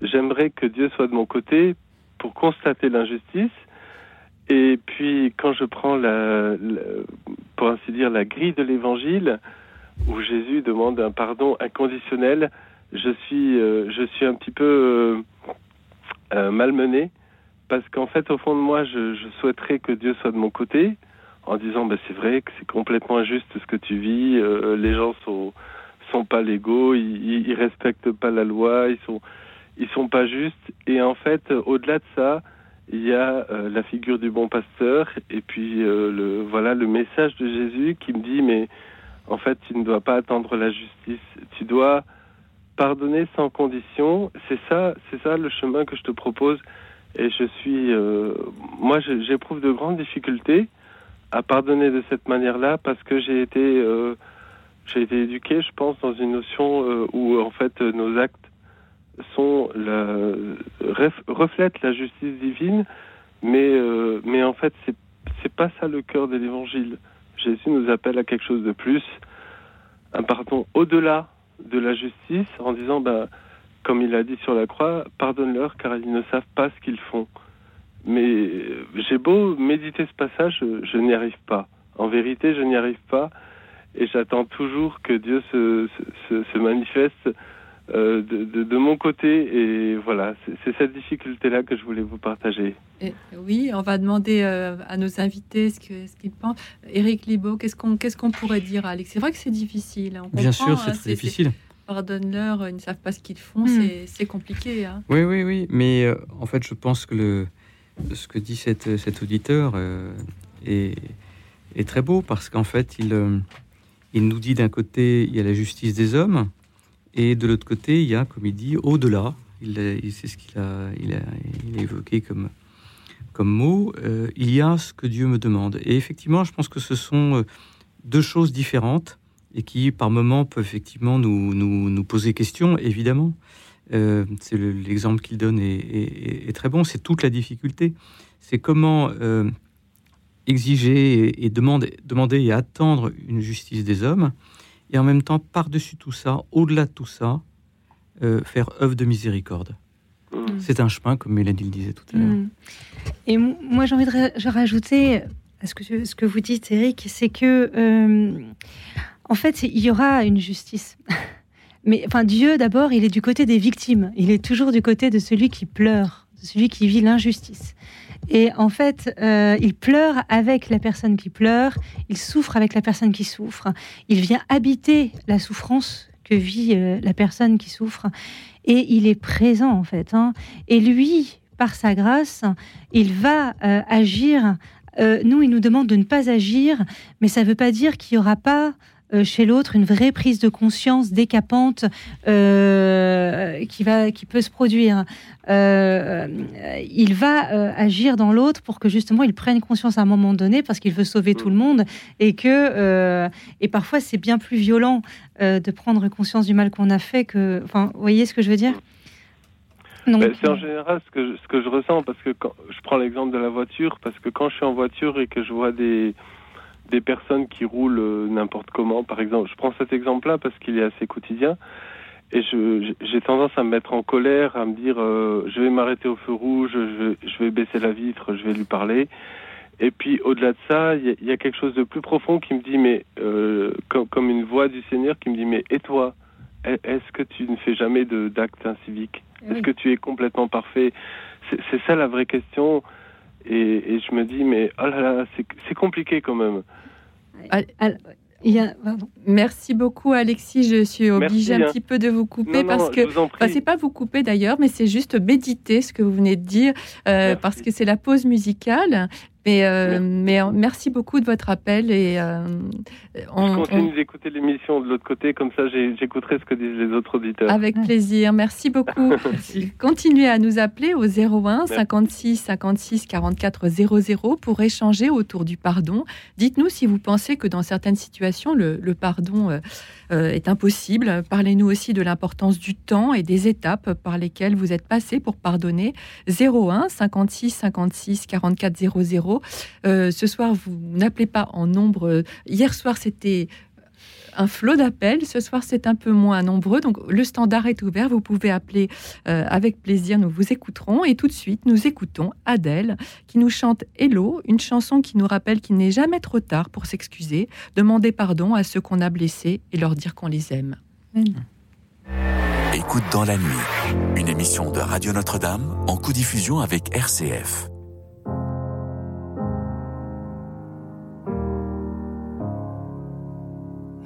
j'aimerais que Dieu soit de mon côté pour constater l'injustice. Et puis, quand je prends la, pour ainsi dire, la grille de l'évangile, où Jésus demande un pardon inconditionnel, je suis, euh, je suis un petit peu euh, euh, malmené parce qu'en fait, au fond de moi, je, souhaiterais que Dieu soit de mon côté en disant, ben, c'est vrai que c'est complètement injuste ce que tu vis, les gens sont sont pas légaux, ils, ils respectent pas la loi, ils sont ils sont pas justes. Et en fait, au-delà de ça, il y a la figure du bon pasteur et puis le voilà le message de Jésus qui me dit mais en fait tu ne dois pas attendre la justice, tu dois pardonner sans condition, c'est ça, c'est ça le chemin que je te propose. Et je suis, euh, moi, j'éprouve de grandes difficultés à pardonner de cette manière-là parce que j'ai été, euh, j'ai été éduqué, je pense, dans une notion euh, où en fait nos actes sont la, reflètent la justice divine, mais mais en fait c'est c'est pas ça le cœur de l'Évangile. Jésus nous appelle à quelque chose de plus, un pardon au-delà de la justice en disant, bah, comme il a dit sur la croix, pardonne-leur car ils ne savent pas ce qu'ils font. Mais euh, j'ai beau méditer ce passage, je, n'y arrive pas. En vérité, je n'y arrive pas et j'attends toujours que Dieu se, se, se manifeste euh, de, de, de, mon côté. Et voilà, c'est cette difficulté-là que je voulais vous partager. Et, oui, on va demander euh, à nos invités ce qu'ils ce pensent. Éric Libaud, qu'est-ce qu'on pourrait dire, Alex? C'est vrai que c'est difficile. Hein. Bien sûr, c'est hein, très difficile. Pardonne-leur, ils ne savent pas ce qu'ils font, hmm. c'est compliqué. Hein. Oui, oui, oui. Mais euh, en fait, je pense que le, ce que dit cet auditeur est, est, très beau parce qu'en fait, il, il nous dit d'un côté, il y a la justice des hommes et de l'autre côté, il y a, comme il dit, au-delà. Il, c'est ce qu'il a, il a, évoqué comme, mot. Euh, il y a ce que Dieu me demande. Et effectivement, je pense que ce sont euh, deux choses différentes et qui, par moments, peuvent effectivement nous, nous, nous poser question, évidemment. Euh, c'est l'exemple qu'il donne est, très bon. C'est toute la difficulté. C'est comment exiger et, et demander, demander et attendre une justice des hommes et en même temps, par-dessus tout ça, au-delà de tout ça, euh, faire œuvre de miséricorde. Mm. C'est un chemin, comme Mélanie le disait tout à l'heure. Mm. Et moi, j'ai envie de rajouter à ce que, ce que vous dites, Eric, c'est que, euh, en fait, il y aura une justice. Mais enfin, Dieu, d'abord, il est du côté des victimes. Il est toujours du côté de celui qui pleure, celui qui vit l'injustice. Et en fait, euh, il pleure avec la personne qui pleure, il souffre avec la personne qui souffre, il vient habiter la souffrance que vit euh, la personne qui souffre, et il est présent en fait. Hein. Et lui, par sa grâce, il va euh, agir. nous, il nous demande de ne pas agir, mais ça ne veut pas dire qu'il n'y aura pas chez l'autre une vraie prise de conscience décapante euh, qui, va, qui peut se produire. Euh, il va agir dans l'autre pour que justement il prenne conscience à un moment donné parce qu'il veut sauver tout le monde et que et parfois c'est bien plus violent de prendre conscience du mal qu'on a fait que. Enfin, vous voyez ce que je veux dire? Ben, c'est en général ce que, je, ce que je ressens parce que quand, je prends l'exemple de la voiture parce que quand je suis en voiture et que je vois des, des personnes qui roulent euh, n'importe comment. Par exemple, je prends cet exemple-là parce qu'il est assez quotidien. Et j'ai tendance à me mettre en colère, à me dire euh, je vais m'arrêter au feu rouge, je, je, vais baisser la vitre, je vais lui parler. Et puis au-delà de ça, il y, y, a quelque chose de plus profond qui me dit, mais euh, comme, comme, une voix du Seigneur qui me dit, mais et toi Est-ce que tu ne fais jamais d'actes inciviques Est-ce que tu es complètement parfait? C'est ça la vraie question. Et, et, je me dis, mais oh là là, c'est compliqué quand même. Merci beaucoup Alexis, je suis obligée un hein. petit peu de vous couper parce que c'est pas vous couper d'ailleurs, mais c'est juste méditer ce que vous venez de dire euh, parce que c'est la pause musicale mais, euh, mais merci beaucoup de votre appel et euh, on, continue d'écouter l'émission de l'autre côté, comme ça j'écouterai ce que disent les autres auditeurs. Avec plaisir, merci beaucoup. Continuez à nous appeler au 01 56 56 44 00 pour échanger autour du pardon. Dites-nous si vous pensez que dans certaines situations le, pardon euh, est impossible. Parlez-nous aussi de l'importance du temps et des étapes par lesquelles vous êtes passé pour pardonner. 01 56 56 44 00 euh, ce soir, vous n'appelez pas en nombre. Hier soir, c'était un flot d'appels. Ce soir, c'est un peu moins nombreux. Donc, le standard est ouvert. Vous pouvez appeler euh, avec plaisir. Nous vous écouterons. Et tout de suite, nous écoutons Adèle qui nous chante Hello, une chanson qui nous rappelle qu'il n'est jamais trop tard pour s'excuser, demander pardon à ceux qu'on a blessés et leur dire qu'on les aime. Écoute dans la nuit, une émission de Radio Notre-Dame en co-diffusion avec RCF.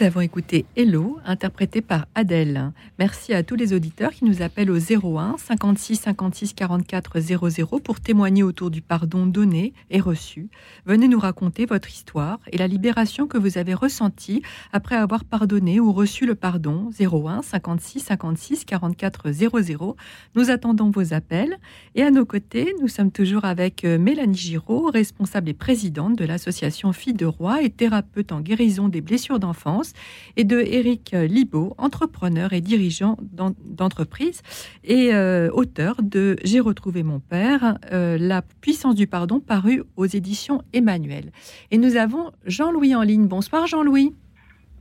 Nous avons écouté Hello, interprété par Adèle. Merci à tous les auditeurs qui nous appellent au 01 56 56 44 00 pour témoigner autour du pardon donné et reçu. Venez nous raconter votre histoire et la libération que vous avez ressentie après avoir pardonné ou reçu le pardon. 01 56 56 44 00. Nous attendons vos appels. Et à nos côtés, nous sommes toujours avec euh, Mélanie Giraud, responsable et présidente de l'association Filles de Roi et thérapeute en guérison des blessures d'enfance et de Eric Libaud, entrepreneur et dirigeant d'entreprise et euh, auteur de J'ai retrouvé mon père, euh, La puissance du pardon, paru aux éditions Emmanuel. Et nous avons Jean-Louis en ligne. Bonsoir Jean-Louis.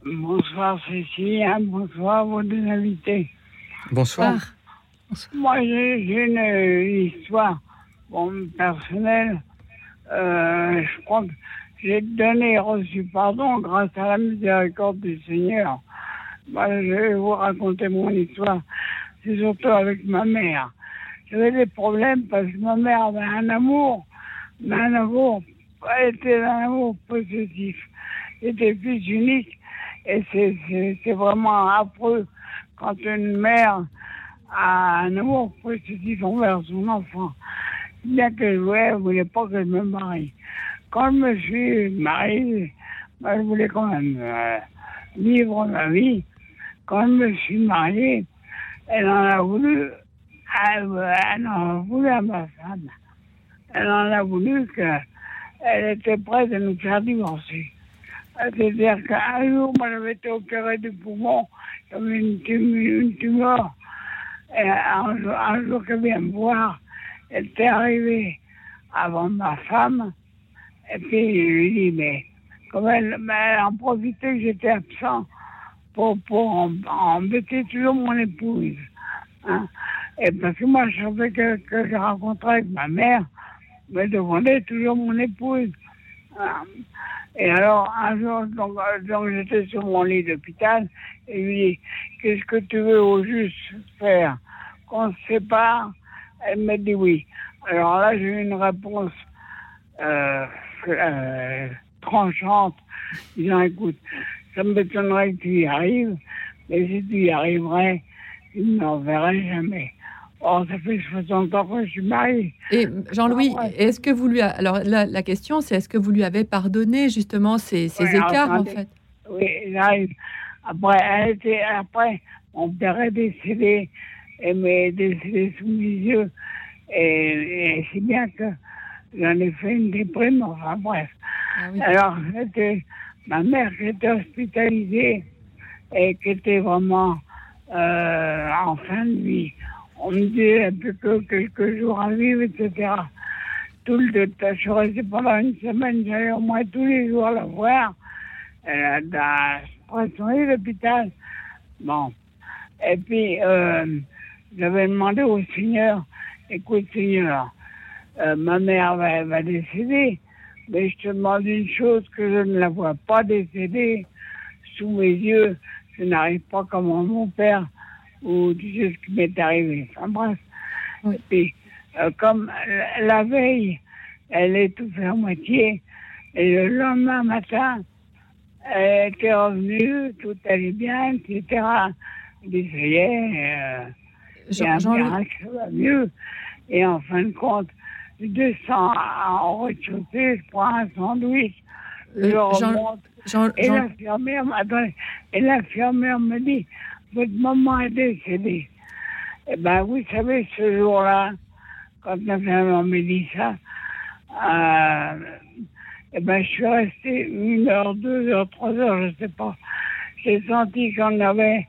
Bonsoir Cécile, bonsoir vos deux invités. Bonsoir. Moi j'ai une histoire personnelle. Euh, je crois que j'ai donné et reçu pardon grâce à la miséricorde du Seigneur. Moi, je vais vous raconter mon histoire. C'est surtout avec ma mère. J'avais des problèmes parce que ma mère avait un amour, mais un amour, elle était un amour positif. était fils unique. Et c'est vraiment affreux quand une mère a un amour positif envers son enfant. Bien que je ne voulais pas que je me marie. Quand je me suis marié, je voulais quand même euh, vivre ma vie. Quand je me suis marié, elle en a voulu, elle, en a voulu à ma femme. Elle en a voulu qu'elle était prête à nous faire divorcer. C'est-à-dire qu'un jour, moi, j'avais été opéré du poumon, j'avais une, une tumeur. Et un jour, un jour qu'elle vient me voir, elle était arrivée avant ma femme, et puis, je lui dis, mais comme elle, elle en profitait que j'étais absent pour, embêter toujours mon épouse. Hein? Et parce que moi, je savais que, que je rencontrais avec ma mère, me demandait toujours mon épouse. Hein? Et alors, un jour, donc, j'étais sur mon lit d'hôpital, et lui dis, qu'est-ce que tu veux au juste faire? Qu'on se sépare? Elle me dit oui. Alors là, j'ai eu une réponse euh, euh, tranchante, disant écoute, ça m'étonnerait que tu y arrives, mais si tu y arriverais, je n'en verrai jamais. Or, ça fait 60 ans que je suis mariée. Et Jean-Louis, est-ce que vous lui avez... Alors, la, question, c'est est-ce que vous lui avez pardonné justement ces, ces écarts, en fait? Oui, là, après, elle était, après, mon père est décédé, et m'est décédé sous mes yeux. Et, et c'est bien que j'en ai fait une déprime, enfin bref. Ah Alors, c'était ma mère qui était hospitalisée et qui était vraiment euh, en fin de vie. On me disait plus que quelques jours à vivre, etc. Tout le temps, je suis restée pendant une semaine, j'allais au moins tous les jours la voir. Elle a soigné l'hôpital. Bon. Et puis, euh, j'avais demandé au Seigneur, écoute Seigneur, euh, ma mère va, décéder, mais je te demande une chose, que je ne la vois pas décéder sous mes yeux. Je n'arrive pas comme mon père, ou tu sais ce qui m'est arrivé. Enfin bref. Et euh, comme la veille, elle est tout à moitié, et le lendemain matin, elle était revenue, tout allait bien, etc. Je dis, ça y est, euh, Jean, ça va mieux. Et en fin de compte, je descends en rez-de-chaussée, je prends un sandwich, je euh, remonte. et l'infirmière et l'infirmière me dit, votre maman est décédée. Eh ben, vous savez, ce jour-là, quand l'infirmière me dit ça, euh, eh ben, je suis restée une heure, deux heures, trois heures, je ne sais pas. J'ai senti qu'on avait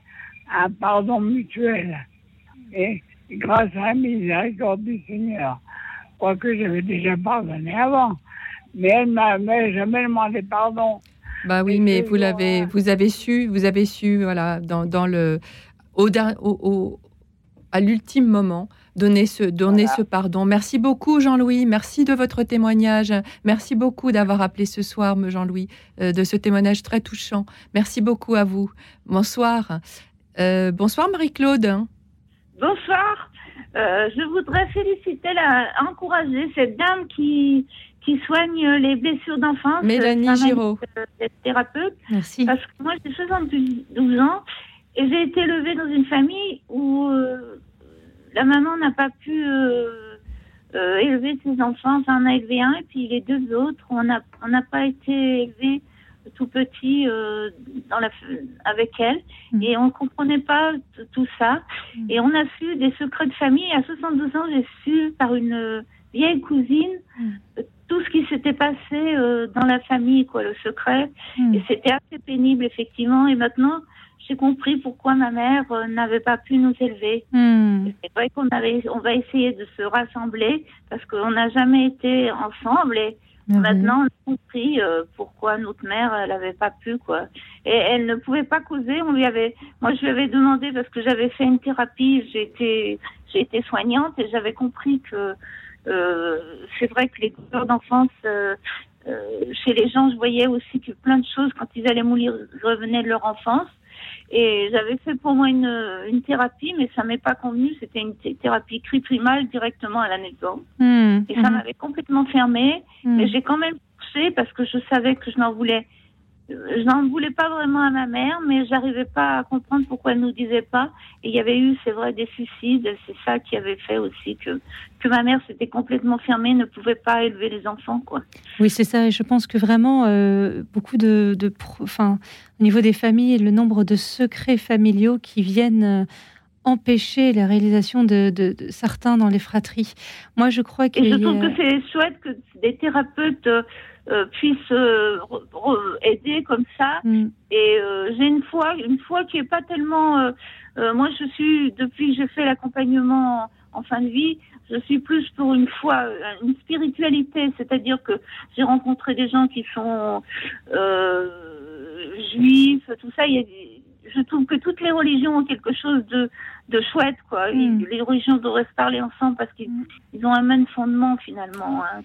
un pardon mutuel. Et grâce à la miséricorde du Seigneur quoique j'avais déjà pardonné avant. Mais elle m'a jamais demandé pardon. Bah oui, mais vous l'avez, vous avez su, vous avez su, voilà, dans, dans le, au, au, à l'ultime moment, donner ce, donner ce pardon. Merci beaucoup, Jean-Louis. Merci de votre témoignage. Merci beaucoup d'avoir appelé ce soir, Jean-Louis, euh, de ce témoignage très touchant. Merci beaucoup à vous. Bonsoir. Euh, bonsoir, Marie-Claude. Bonsoir. Euh, je voudrais féliciter, la, encourager cette dame qui, qui soigne les blessures d'enfance. Mélanie Giraud. thérapeute. Merci. Parce que moi, j'ai 72 ans et j'ai été élevée dans une famille où la maman n'a pas pu élever ses enfants. Enfin, on a élevé un et puis les deux autres, on n'a on n'a pas été élevés tout petit euh, dans la, avec elle mm. et on ne comprenait pas tout ça. Mm. Et on a su des secrets de famille. À 72 ans, j'ai su par une vieille cousine mm. tout ce qui s'était passé euh, dans la famille, quoi, le secret. Et c'était assez pénible, effectivement. Et maintenant, j'ai compris pourquoi ma mère euh, n'avait pas pu nous élever. C'est vrai qu'on avait, on va essayer de se rassembler parce qu'on n'a jamais été ensemble et Maintenant, on a compris euh, pourquoi notre mère, elle n'avait pas pu, quoi. Et elle ne pouvait pas causer. On lui avait, moi, je lui avais demandé parce que j'avais fait une thérapie, j'ai été, j'ai été soignante et j'avais compris que euh, c'est vrai que les douleurs d'enfance, euh, chez les gens, je voyais aussi que plein de choses, quand ils allaient mourir, revenaient de leur enfance. Et j'avais fait pour moi une, une thérapie, mais ça m'est pas convenu. C'était une thérapie cri primal directement à la maison. Hmm. Et ça hmm. m'avait complètement fermé. Hmm. Mais j'ai quand même poussé parce que je savais que je n'en voulais je n'en voulais pas vraiment à ma mère, mais j'arrivais pas à comprendre pourquoi elle nous disait pas. Et il y avait eu, c'est vrai, des suicides. C'est ça qui avait fait aussi que que ma mère s'était complètement fermée, ne pouvait pas élever les enfants, quoi. Oui, c'est ça. Et je pense que vraiment euh, beaucoup de, de enfin, au niveau des familles, le nombre de secrets familiaux qui viennent. Euh, empêcher la réalisation de, de, certains dans les fratries. Moi, je crois que. Et je trouve que c'est chouette que des thérapeutes euh, euh, puisse euh, aider comme ça. Mm. Et euh, j'ai une foi, une foi qui est pas tellement. moi, je suis depuis que j'ai fait l'accompagnement en, fin de vie, je suis plus pour une foi, une spiritualité, c'est-à-dire que j'ai rencontré des gens qui sont juifs, tout ça. Il y a, je trouve que toutes les religions ont quelque chose de, de chouette, quoi. Mm. Les religions devraient se parler ensemble parce qu'ils mm. ont un même fondement finalement. Hein,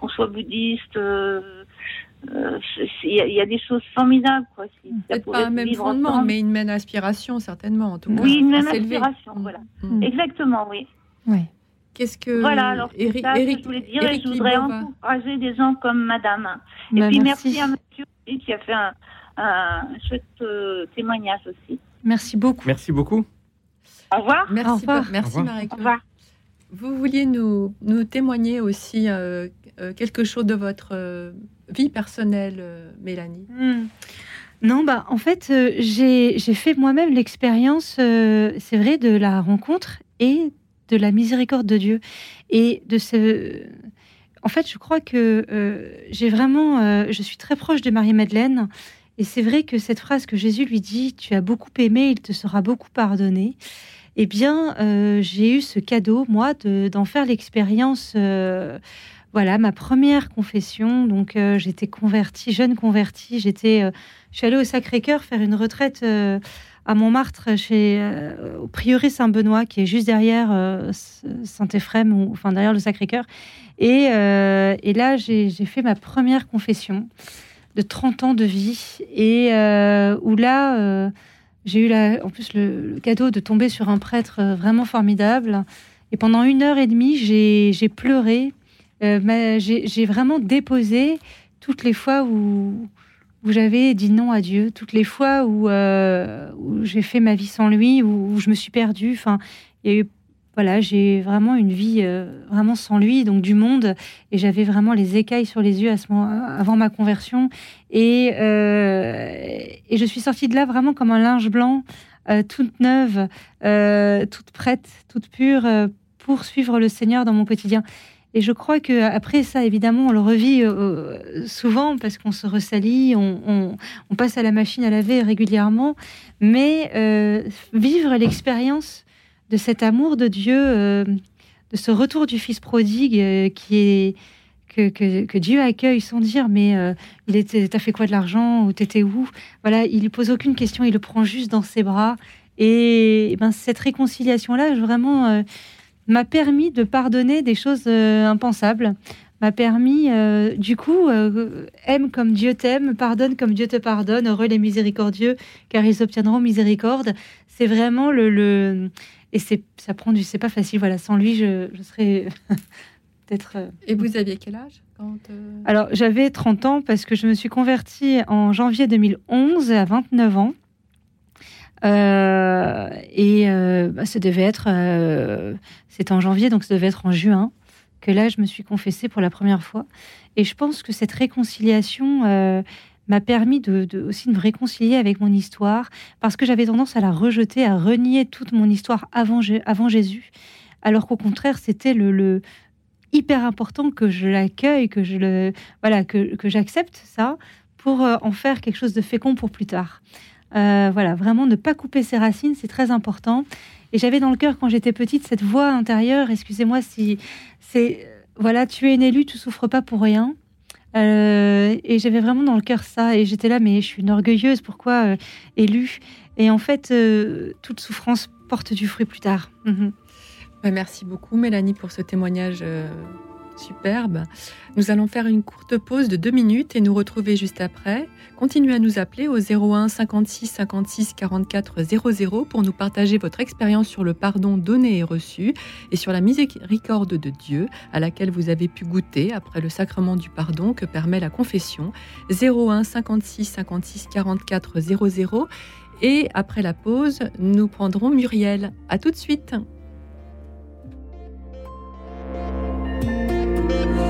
qu'on soit bouddhiste. Euh, euh, il y, a des choses formidables. Quoi, Peut-être pas un même fondement, mais une même aspiration, certainement, en tout cas. Oui, une même aspiration, mm. voilà. Mm. Exactement, oui. Oui. Qu'est-ce que. Voilà, alors c'est ça que je voulais dire et je voudrais encourager des gens comme madame. Et bah, puis merci. à monsieur qui a fait un, un chouette euh, témoignage aussi. Merci beaucoup. Merci beaucoup. Au revoir. Merci, Au revoir. merci Marie. Au revoir. Vous vouliez nous, nous témoigner aussi euh, euh, quelque chose de votre euh, vie personnelle, Mélanie? Hmm. Non, bah en fait, j'ai fait moi-même l'expérience, c'est vrai, de la rencontre et de la miséricorde de Dieu. Et de ce. En fait, je crois que j'ai vraiment. je suis très proche de Marie-Madeleine. Et c'est vrai que cette phrase que Jésus lui dit Tu as beaucoup aimé, il te sera beaucoup pardonné eh bien, euh, j'ai eu ce cadeau, moi, d'en faire l'expérience. Euh, voilà, ma première confession. Donc, euh, j'étais convertie, jeune convertie. J'étais, je suis allée au Sacré-Cœur faire une retraite à Montmartre, chez, au prieuré Saint-Benoît, qui est juste derrière Saint-Éphrem, enfin derrière le Sacré-Cœur. Et, et, là, j'ai fait ma première confession de 30 ans de vie. Et où là j'ai eu la, en plus le, cadeau de tomber sur un prêtre euh, vraiment formidable. Et pendant une heure et demie, j'ai pleuré. Euh, j'ai vraiment déposé toutes les fois où, où j'avais dit non à Dieu, toutes les fois où, euh, où j'ai fait ma vie sans lui, où, je me suis perdue. Enfin, voilà, j'ai vraiment une vie euh, vraiment sans lui, donc du monde, et j'avais vraiment les écailles sur les yeux à ce moment, avant ma conversion, et, euh, et je suis sortie de là vraiment comme un linge blanc, euh, toute neuve, toute prête, toute pure pour suivre le Seigneur dans mon quotidien. Et je crois que après ça, évidemment, on le revit souvent parce qu'on se ressalit, on, on, passe à la machine à laver régulièrement, mais vivre l'expérience de cet amour de Dieu, euh, de ce retour du Fils prodigue euh, qui est que, que, Dieu accueille sans dire mais euh, il était t'as fait quoi de l'argent ou t'étais où? Voilà, il pose aucune question, il le prend juste dans ses bras. Et, ben cette réconciliation là, vraiment m'a permis de pardonner des choses impensables. M'a permis, du coup, aime comme Dieu t'aime, pardonne comme Dieu te pardonne, heureux les miséricordieux, car ils obtiendront miséricorde. C'est vraiment le, le et c'est ça prend du c'est pas facile voilà sans lui je, je serais d'être. Et vous aviez quel âge Alors, j'avais 30 ans parce que je me suis convertie en janvier 2011 à 29 ans. et bah, ça devait être. C'était en janvier, donc ça devait être en juin que là, je me suis confessée pour la première fois. Et je pense que cette réconciliation euh, m'a permis de, aussi de me réconcilier avec mon histoire, parce que j'avais tendance à la rejeter, à renier toute mon histoire avant, avant Jésus, alors qu'au contraire, c'était le, hyper important que je l'accueille, que je le voilà, que, que j'accepte ça pour euh, en faire quelque chose de fécond pour plus tard. Euh, voilà, vraiment ne pas couper ses racines, c'est très important. Et j'avais dans le cœur quand j'étais petite cette voix intérieure. Excusez-moi si c'est voilà, tu es une élue, tu souffres pas pour rien. Euh, et j'avais vraiment dans le cœur ça. Et j'étais là, mais je suis une orgueilleuse. Pourquoi euh, élue? Et en fait, euh, toute souffrance porte du fruit plus tard. Mhm. Bah, merci beaucoup, Mélanie, pour ce témoignage Superbe. Nous allons faire une courte pause de deux minutes et nous retrouver juste après. Continuez à nous appeler au 01 56 56 44 00 pour nous partager votre expérience sur le pardon donné et reçu et sur la miséricorde de Dieu à laquelle vous avez pu goûter après le sacrement du pardon que permet la confession. 01 56 56 44 00 et après la pause, nous prendrons Muriel. À tout de suite. Thank you.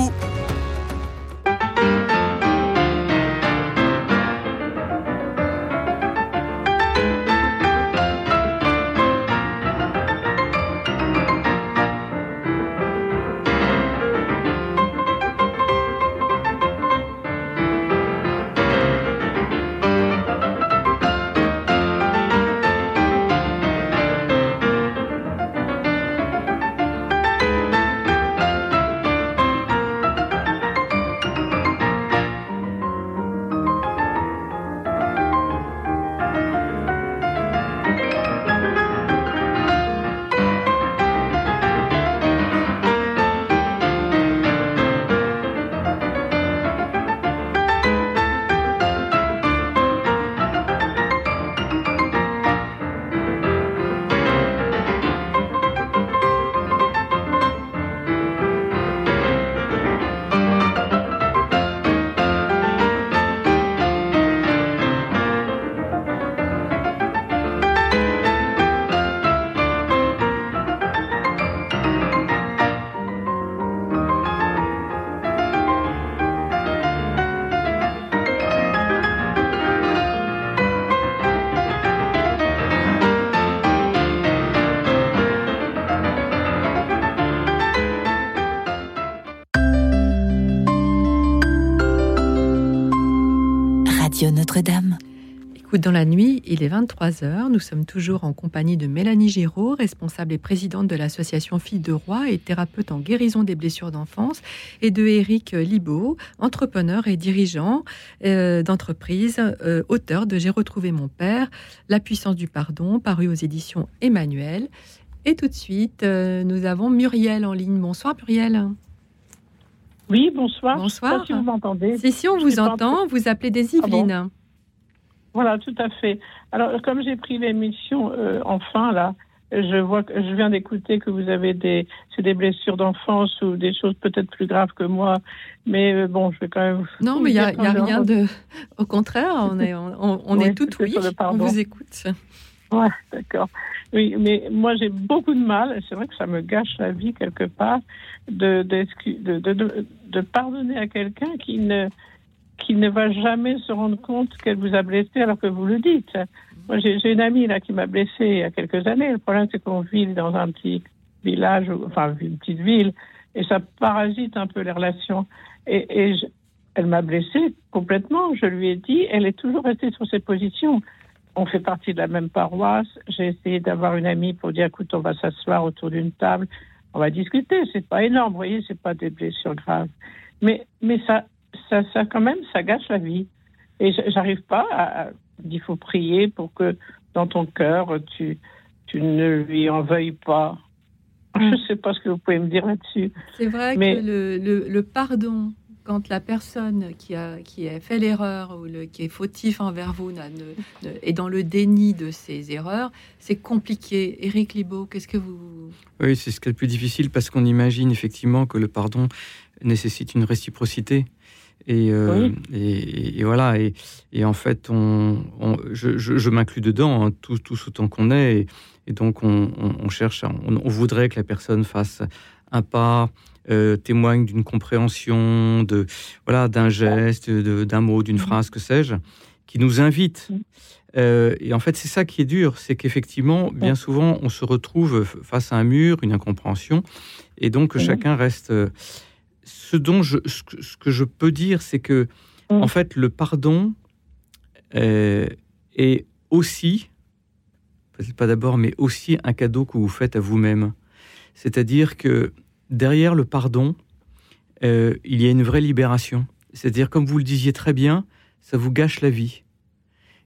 Radio Écoute dans la nuit, il est 23h. Nous sommes toujours en compagnie de Mélanie Giraud, responsable et présidente de l'association Filles de Roi et thérapeute en guérison des blessures d'enfance, et de Éric Libaud, entrepreneur et dirigeant euh, d'entreprise, euh, auteur de J'ai retrouvé mon père, La puissance du pardon, paru aux éditions Emmanuel. Et tout de suite, euh, nous avons Muriel en ligne. Bonsoir Muriel. Oui, bonsoir. Bonsoir. si vous m'entendez. Si, si, on vous entend. Vous appelez des ah Yvelines. Voilà, tout à fait. Alors, comme j'ai pris l'émission euh, enfin, là, je vois que je viens d'écouter que vous avez des, des blessures d'enfance ou des choses peut-être plus graves que moi. Mais euh, bon, je vais quand même. Non, mais il n'y a, rien de. Au contraire, on est, on, est tout oui. On vous écoute. Ouais, d'accord. Oui, mais moi j'ai beaucoup de mal, et c'est vrai que ça me gâche la vie quelque part, de, de, de, de pardonner à quelqu'un qui ne, qui ne va jamais se rendre compte qu'elle vous a blessé alors que vous le dites. Moi j'ai une amie là qui m'a blessé il y a quelques années. Le problème c'est qu'on vit dans un petit village, enfin une petite ville, et ça parasite un peu les relations. Et, elle m'a blessé complètement. Je lui ai dit, elle est toujours restée sur ses positions on fait partie de la même paroisse. J'ai essayé d'avoir une amie pour dire, écoute, on va s'asseoir autour d'une table, on va discuter. C'est pas énorme, vous voyez, c'est pas des blessures graves. Mais ça, ça, ça, quand même, ça gâche la vie. Et j'arrive pas à, il faut prier pour que dans ton cœur, tu, tu ne lui en veuilles pas. Je ne sais pas ce que vous pouvez me dire là-dessus. C'est vrai mais... que le, le, le pardon quand la personne qui a, qui a fait l'erreur ou le, qui est fautif envers vous est dans le déni de ses erreurs, c'est compliqué. Éric Libaud, qu'est-ce que vous... Oui, c'est ce qui est le plus difficile parce qu'on imagine effectivement que le pardon nécessite une réciprocité. Et, euh, et, voilà, et, et, en fait, on, je, je, m'inclus dedans, hein, tout, tout autant qu'on est, et, donc on, on cherche, on, voudrait que la personne fasse un pas, euh, témoigne d'une compréhension, de voilà, d'un geste, d'un mot, d'une phrase, que sais-je, qui nous invite. Euh, et en fait, c'est ça qui est dur, c'est qu'effectivement, bien souvent, on se retrouve face à un mur, une incompréhension, et donc chacun reste. Euh, ce dont je, ce que je peux dire, c'est que en fait, le pardon est aussi, peut-être pas d'abord, mais aussi un cadeau que vous faites à vous-même. C'est-à-dire que derrière le pardon, euh, il y a une vraie libération. C'est-à-dire, comme vous le disiez très bien, ça vous gâche la vie.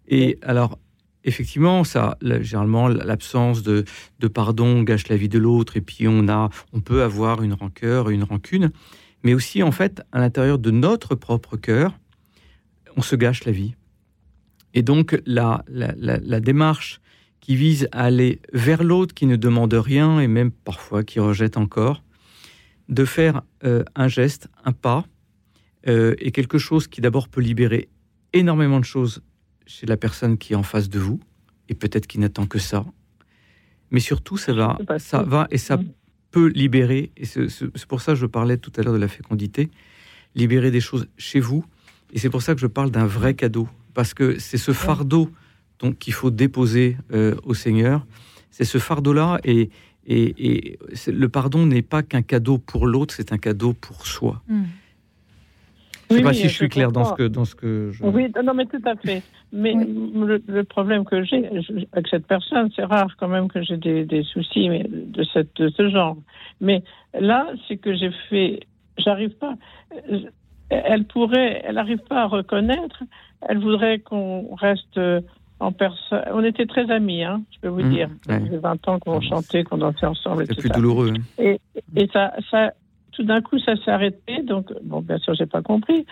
Et alors, effectivement, ça, généralement, l'absence de, pardon gâche la vie de l'autre, et puis on a, on peut avoir une rancœur, une rancune, mais aussi, en fait, à l'intérieur de notre propre cœur, on se gâche la vie. Et donc, la, la démarche qui vise à aller vers l'autre qui ne demande rien et même parfois qui rejette encore, de faire euh, un geste, un pas, euh, et quelque chose qui d'abord peut libérer énormément de choses chez la personne qui est en face de vous, et peut-être qui n'attend que ça. Mais surtout, ça va, ça va et ça peut libérer, et c'est pour ça que je parlais tout à l'heure de la fécondité, libérer des choses chez vous. Et c'est pour ça que je parle d'un vrai cadeau, parce que c'est ce fardeau qu'il faut déposer euh, au Seigneur. C'est ce fardeau-là, et, et, le pardon n'est pas qu'un cadeau pour l'autre, c'est un cadeau pour soi. Hmm. Je ne sais pas si je suis clair dans ce, que, dans ce que je... Oui, non, mais tout à fait. Mais le, problème que j'ai avec cette personne, c'est rare quand même que j'ai des, soucis mais de, cette, de ce genre. Mais là, c'est que j'ai fait... J'arrive pas... Elle pourrait... Elle n'arrive pas à reconnaître. Elle voudrait qu'on reste en personne. On était très amis, hein, je peux vous mmh, dire. Ça fait 20 ans qu'on chantait, qu'on dansait ensemble. C'est plus douloureux. Hein. Et, et ça, ça, tout d'un coup, ça s'est arrêté. Donc, bon, bien sûr, j'ai pas compris.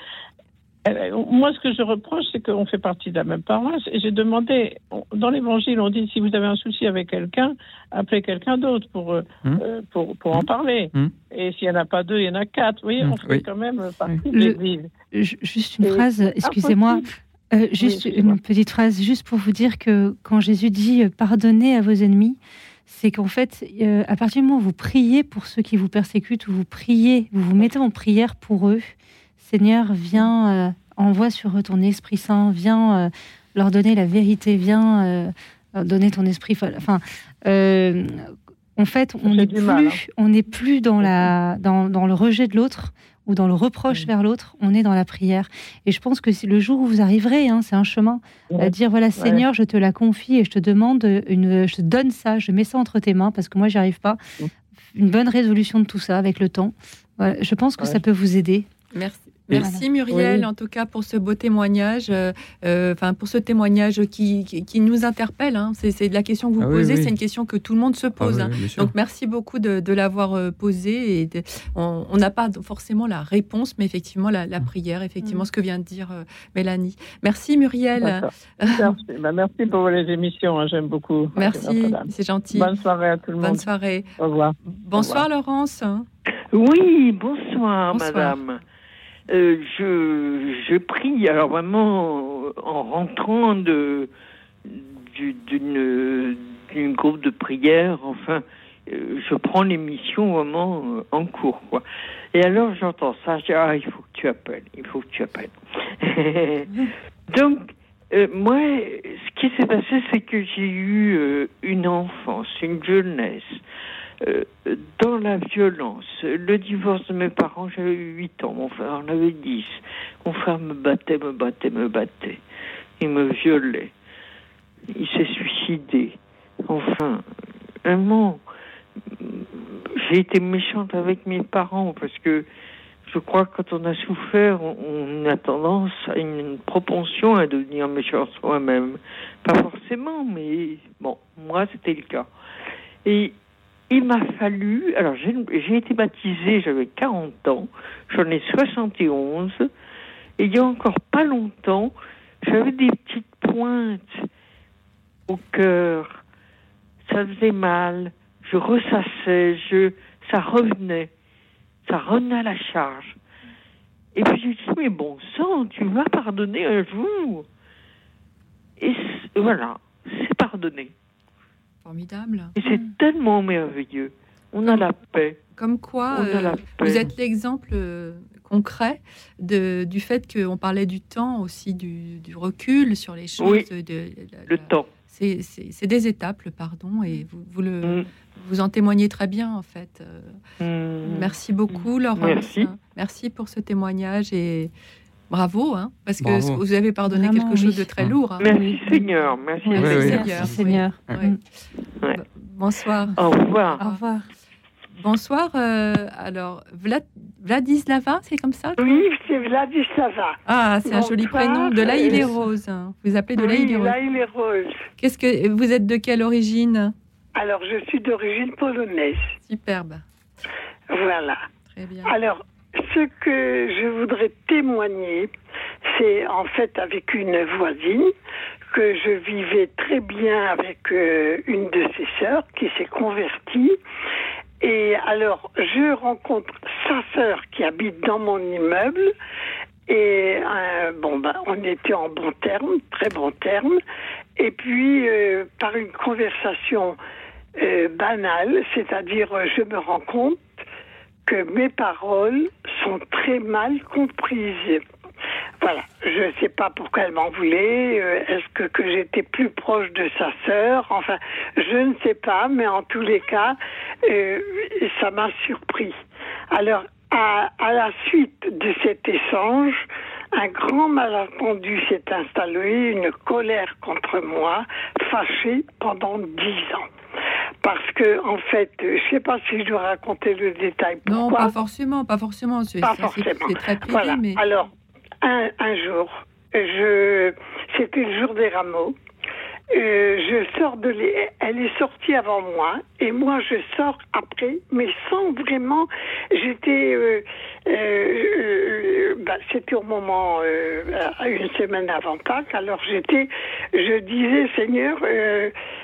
Moi, ce que je reproche, c'est qu'on fait partie de la même paroisse. Et j'ai demandé, dans l'évangile, on dit si vous avez un souci avec quelqu'un, appelez quelqu'un d'autre pour, euh, mmh. euh, pour, pour, en mmh. parler. Et s'il n'y en a pas deux, il y en a quatre. Vous voyez, on fait quand même partie de l'Église. Juste une phrase, excusez-moi. Euh, juste une petite phrase, juste pour vous dire que quand Jésus dit pardonnez à vos ennemis, c'est qu'en fait, euh, à partir du moment où vous priez pour ceux qui vous persécutent, ou vous priez, vous vous mettez en prière pour eux, Seigneur, viens, envoie sur eux ton Esprit Saint, viens leur donner la vérité, viens donner ton esprit. Enfin, En fait, on n'est plus, hein. on n'est plus dans la, dans, dans le rejet de l'autre ou dans le reproche vers l'autre, on est dans la prière. Et je pense que c'est le jour où vous arriverez, hein, c'est un chemin, à dire voilà, Seigneur, je te la confie et je te demande, une, je te donne ça, je mets ça entre tes mains parce que moi, j'y arrive pas. Une bonne résolution de tout ça avec le temps. je pense que ça peut vous aider. Merci. Merci Muriel, en tout cas, pour ce beau témoignage, euh, euh, enfin pour ce témoignage qui, qui, nous interpelle. Hein. C'est de la question que vous ah posez, c'est une question que tout le monde se ah pose. Hein. Donc merci beaucoup de, de l'avoir euh, posée. Et on n'a pas forcément la réponse, mais effectivement la, la prière, effectivement mm. ce que vient de dire Mélanie. Merci Muriel. Bah, merci. pour les émissions, hein. j'aime beaucoup. Merci, c'est gentil. Bonne soirée à tout le monde. Bonne soirée. Au revoir. Bonsoir Laurence. Oui, bonsoir. madame. Euh, je, prie, alors vraiment en rentrant de d'une d'une groupe de prière, enfin, euh, je prends l'émission vraiment euh, en cours, quoi. Et alors j'entends ça, je dis ah il faut que tu appelles, il faut que tu appelles. Donc moi, ce qui s'est passé, c'est que j'ai eu une enfance, une jeunesse euh, dans la violence. Le divorce de mes parents, j'avais 8 ans, mon frère en avait 10. Mon frère me battait, me battait, me battait. Il me violait. Il s'est suicidé. Enfin, vraiment, j'ai été méchante avec mes parents parce que je crois que quand on a souffert, on, a tendance à une propension à devenir méchant soi-même. Pas forcément, mais bon, moi c'était le cas. Et il m'a fallu, alors j'ai été baptisée, j'avais 40 ans, j'en ai 71, et il y a encore pas longtemps, j'avais des petites pointes au cœur, ça faisait mal, je ressassais, je, ça revenait, ça revenait à la charge. Et puis j'ai dit, mais bon sang, tu vas pardonner un jour. Et voilà, c'est pardonné. Formidable. Et c'est mm. tellement merveilleux. On a la paix. Comme quoi, euh, vous êtes l'exemple euh, concret de, du fait qu'on parlait du temps aussi, du, du, recul sur les choses. de, le temps. C'est des étapes, le pardon, et vous, vous le, mm. vous en témoignez très bien, en fait. Euh, mm. Merci beaucoup, Laurence. Merci. Merci pour ce témoignage et Bravo, hein, parce que vous avez pardonné quelque chose de très lourd. Hein. Merci Seigneur, merci, Seigneur. Bonsoir. Au revoir. Au revoir. Bonsoir. Euh, alors, Vladislava, c'est comme ça Oui, c'est Vladislava. Ah, c'est un joli prénom. De là, il est rose. Vous appelez de là, il est rose. Là, il est rose. Qu'est-ce que vous êtes de quelle origine? Alors, je suis d'origine polonaise. Superbe. Voilà. Très bien. Alors, ce que je voudrais témoigner, c'est en fait avec une voisine que je vivais très bien avec euh, une de ses sœurs qui s'est convertie. Et alors, je rencontre sa sœur qui habite dans mon immeuble. Et euh, bon, ben, on était en bon terme, très bon terme. Et puis, euh, par une conversation banale, c'est-à-dire, je me rends compte que mes paroles sont très mal comprises. Voilà, je ne sais pas pourquoi elle m'en voulait. Euh, est-ce que, que j'étais plus proche de sa sœur? Enfin, je ne sais pas, mais en tous les cas, euh, ça m'a surpris. Alors, à, à, la suite de cet échange, un grand malentendu s'est installé, une colère contre moi, fâchée pendant dix ans. Parce que, en fait, je ne sais pas si je dois raconter le détail. Pourquoi. Non, pas forcément, pas forcément. Pas forcément. C'est très privé, mais... Alors, un, un jour, je, c'était le jour des rameaux. Euh, je sors de elle est sortie avant moi et moi je sors après mais sans vraiment j'étais euh, euh, bah, c'était au moment une semaine avant Pâques alors j'étais je disais Seigneur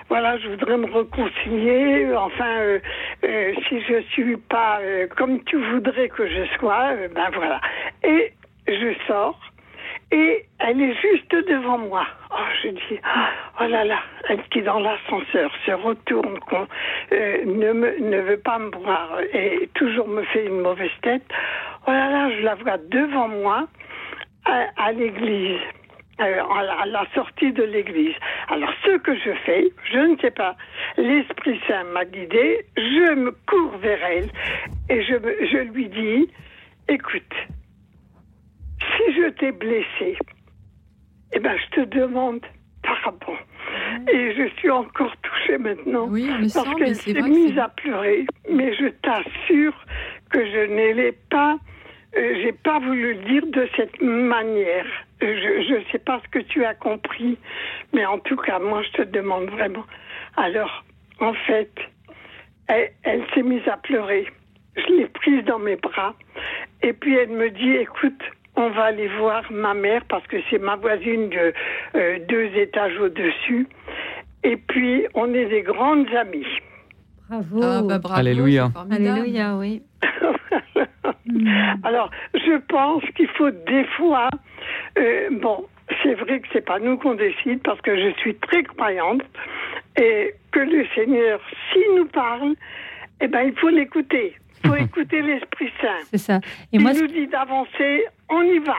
voilà je voudrais me reconcilier enfin si je suis pas comme tu voudrais que je sois ben voilà. Et je sors et elle est juste devant moi. Oh, je dis, oh là là, elle qui est dans l'ascenseur se retourne, euh, ne, me, ne veut pas me voir et toujours me fait une mauvaise tête. Oh là là, je la vois devant moi à, l'église. euh, à, la, sortie de l'église. Alors ce que je fais, je ne sais pas, l'Esprit Saint m'a guidé, je me cours vers elle et je, je lui dis, écoute, si je t'ai blessé, eh ben je te demande pardon. Et je suis encore touchée maintenant. Oui, parce qu'elle s'est mise à pleurer. Mais je t'assure que je ne l'ai pas, euh, j'ai pas voulu le dire de cette manière. Je ne sais pas ce que tu as compris, mais en tout cas, moi, je te demande vraiment. Alors, en fait, elle, elle s'est mise à pleurer. Je l'ai prise dans mes bras. Et puis, elle me dit, écoute, on va aller voir ma mère parce que c'est ma voisine de euh, deux étages au-dessus. Et puis, on est des grandes amies. Bravo. Ah, bah, Alléluia. Alléluia, oui. Alors, je pense qu'il faut des fois, euh, bon, c'est vrai que c'est pas nous qu'on décide parce que je suis très croyante et que le Seigneur, s'il nous parle, eh ben, il faut l'écouter. Il faut écouter l'Esprit Saint. C'est ça. Et il nous dit d'avancer, on y va.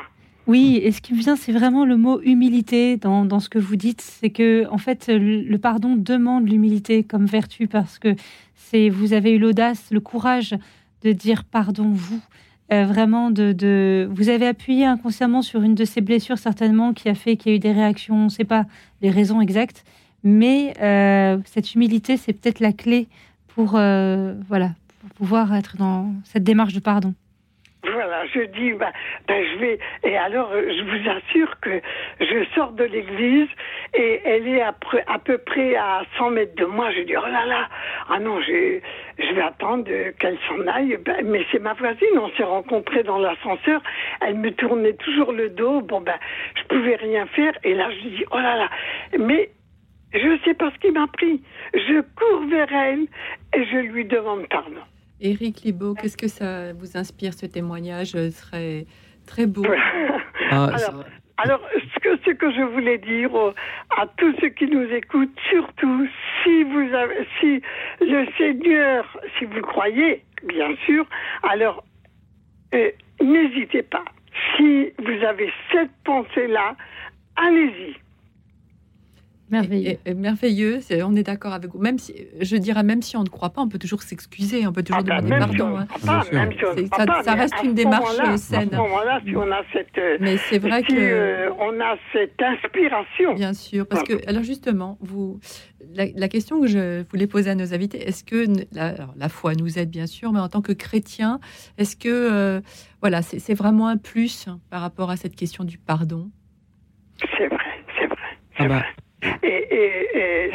Oui, et ce qui me vient, c'est vraiment le mot humilité dans, dans, ce que vous dites. C'est que, en fait, le pardon demande l'humilité comme vertu parce que c'est vous avez eu l'audace, le courage de dire pardon, vous. Euh, vraiment, de, de, vous avez appuyé inconsciemment sur une de ces blessures, certainement, qui a fait qu'il y a eu des réactions, on ne sait pas les raisons exactes. Mais euh, cette humilité, c'est peut-être la clé pour, euh, voilà, pour pouvoir être dans cette démarche de pardon. Voilà, je dis, bah, ben, je vais. Et alors, euh, je vous assure que je sors de l'église et elle est à, peu près à 100 mètres de moi. Je dis, oh là là, ah non, je, vais attendre qu'elle s'en aille. Ben, mais c'est ma voisine, on s'est rencontrés dans l'ascenseur. Elle me tournait toujours le dos. Bon, ben, je pouvais rien faire. Et là, je dis, oh là là. Mais je sais pas ce qui m'a pris. Je cours vers elle et je lui demande pardon. Éric Libaud, qu'est-ce que ça vous inspire ce témoignage Ce serait très beau. Ah, alors, ce, que, ce que je voulais dire à tous ceux qui nous écoutent, surtout si vous avez, si le Seigneur, si vous croyez, bien sûr, alors euh, n'hésitez pas. Si vous avez cette pensée-là, allez-y. Merveilleux. merveilleux, on est d'accord avec vous. Même si, je dirais, même si on ne croit pas, on peut toujours s'excuser, on peut toujours ah demander pardon. ça, reste une démarche saine. À ce moment-là, si on a cette, euh, mais c'est vrai que euh, on a cette inspiration. Bien sûr, parce que alors justement, vous, la, question que je voulais poser à nos invités, est-ce que la, la, foi nous aide bien sûr, mais en tant que chrétien, est-ce que euh, voilà, c'est vraiment un plus par rapport à cette question du pardon? C'est vrai, c'est vrai. Ah bah, et,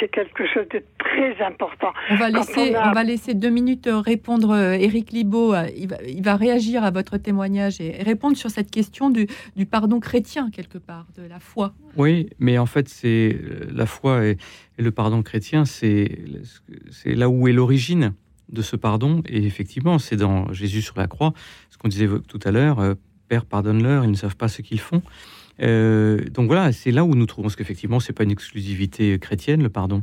c'est quelque chose de très important. On va, laisser, on, va laisser deux minutes euh, répondre Eric euh, Libaud. Euh, il va, il va, réagir à votre témoignage et répondre sur cette question du, du, pardon chrétien, quelque part, de la foi. Oui, mais en fait, c'est la foi et, le pardon chrétien, c'est là où est l'origine de ce pardon. Et effectivement, c'est dans Jésus sur la croix, ce qu'on disait tout à l'heure, Père, pardonne-leur, ils ne savent pas ce qu'ils font. Euh, donc voilà, c'est là où nous trouvons, parce qu'effectivement, c'est pas une exclusivité chrétienne, le pardon.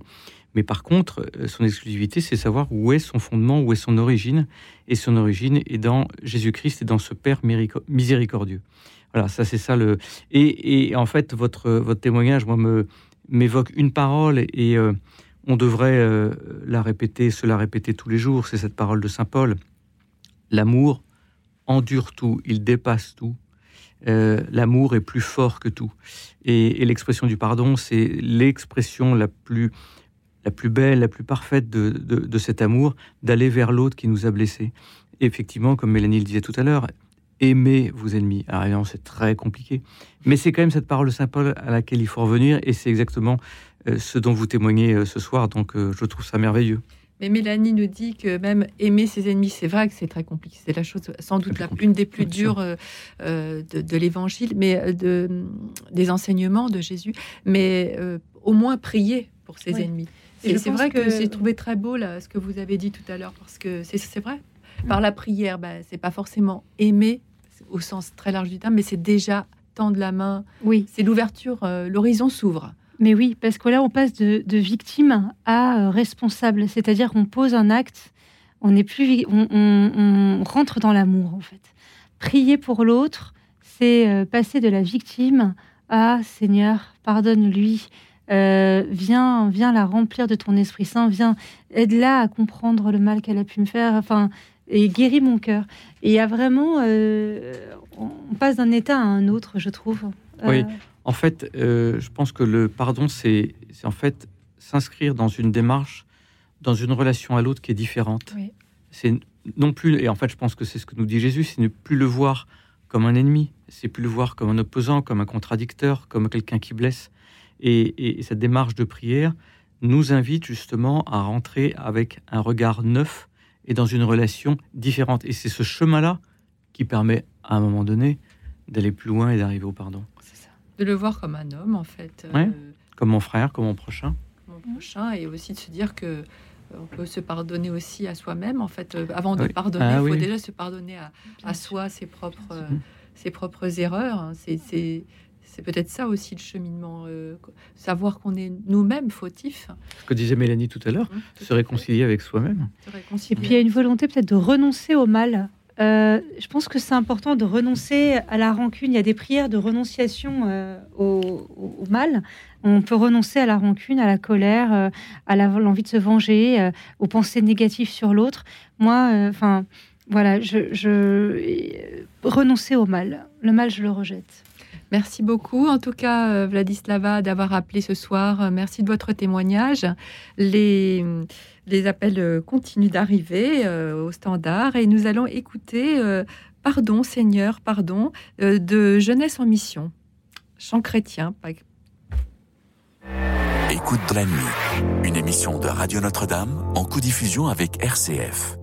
Mais par contre, euh, son exclusivité, c'est savoir où est son fondement, où est son origine. Et son origine est dans Jésus-Christ et dans ce Père miséricordieux. Voilà, ça c'est ça le. Et, en fait, votre, votre témoignage, moi, m'évoque une parole et euh, on devrait la répéter, se la répéter tous les jours. C'est cette parole de Saint Paul. L'amour endure tout, il dépasse tout, euh, l'amour est plus fort que tout. Et, l'expression du pardon, c'est l'expression la plus, la plus belle, la plus parfaite de, cet amour, d'aller vers l'autre qui nous a blessés. effectivement, comme Mélanie le disait tout à l'heure, aimez vos ennemis. Alors c'est très compliqué. Mais c'est quand même cette parole de Saint Paul à laquelle il faut revenir, et c'est exactement euh, ce dont vous témoignez euh, ce soir, donc je trouve ça merveilleux. Mais Mélanie nous dit que même aimer ses ennemis, c'est vrai que c'est très compliqué. C'est la chose, sans doute, la, une des plus dures euh, euh, de, l'évangile, mais euh, de, des enseignements de Jésus. Mais au moins prier pour ses ennemis. Et c'est vrai que, que j'ai trouvé très beau là, ce que vous avez dit tout à l'heure, parce que c'est vrai. Par la prière, bah, c'est pas forcément aimer au sens très large du terme, mais c'est déjà tendre la main. Oui. C'est l'ouverture, l'horizon s'ouvre. Mais oui, parce que là, on passe de, victime à euh, responsable, c'est-à-dire qu'on pose un acte, on est plus, on, rentre dans l'amour en fait. Prier pour l'autre, c'est passer de la victime à Seigneur, pardonne-lui. viens, viens la remplir de ton Esprit Saint, viens, aide-la à comprendre le mal qu'elle a pu me faire. Enfin, et guérit mon cœur. Et il y a vraiment, euh, on passe d'un état à un autre, je trouve. Euh, oui, en fait, euh, je pense que le pardon, c'est en fait s'inscrire dans une démarche, dans une relation à l'autre qui est différente. C'est non plus, et en fait, je pense que c'est ce que nous dit Jésus, c'est ne plus le voir comme un ennemi, c'est plus le voir comme un opposant, comme un contradicteur, comme quelqu'un qui blesse. et, cette démarche de prière nous invite justement à rentrer avec un regard neuf et dans une relation différente. Et c'est ce chemin-là qui permet, à un moment donné, d'aller plus loin et d'arriver au pardon. De le voir comme un homme, en fait. Euh, comme mon frère, comme mon prochain. Mon prochain, et aussi de se dire que euh, on peut se pardonner aussi à soi-même. En fait, euh, avant de pardonner, ah il faut déjà se pardonner à, à soi ses propres, ses propres erreurs. Hein. C'est c'est peut-être ça aussi le cheminement, euh, savoir qu'on est nous-mêmes fautifs. Ce que disait Mélanie tout à l'heure, mmh, se réconcilier avec soi-même. Et puis il y a une volonté peut-être de renoncer au mal. Euh, je pense que c'est important de renoncer à la rancune. Il y a des prières de renonciation euh, au, mal. On peut renoncer à la rancune, à la colère, à l'envie de se venger, aux pensées négatives sur l'autre. Moi, enfin, voilà, je, je renoncer au mal. Le mal, je le rejette. Merci beaucoup, en tout cas, euh, Vladislava, d'avoir appelé ce soir. Euh, merci de votre témoignage. Les, les appels euh, continuent d'arriver au standard et nous allons écouter Pardon, Seigneur, pardon, de Jeunesse en Mission, chant chrétien. Écoute de la nuit, une émission de Radio Notre-Dame en co-diffusion avec RCF.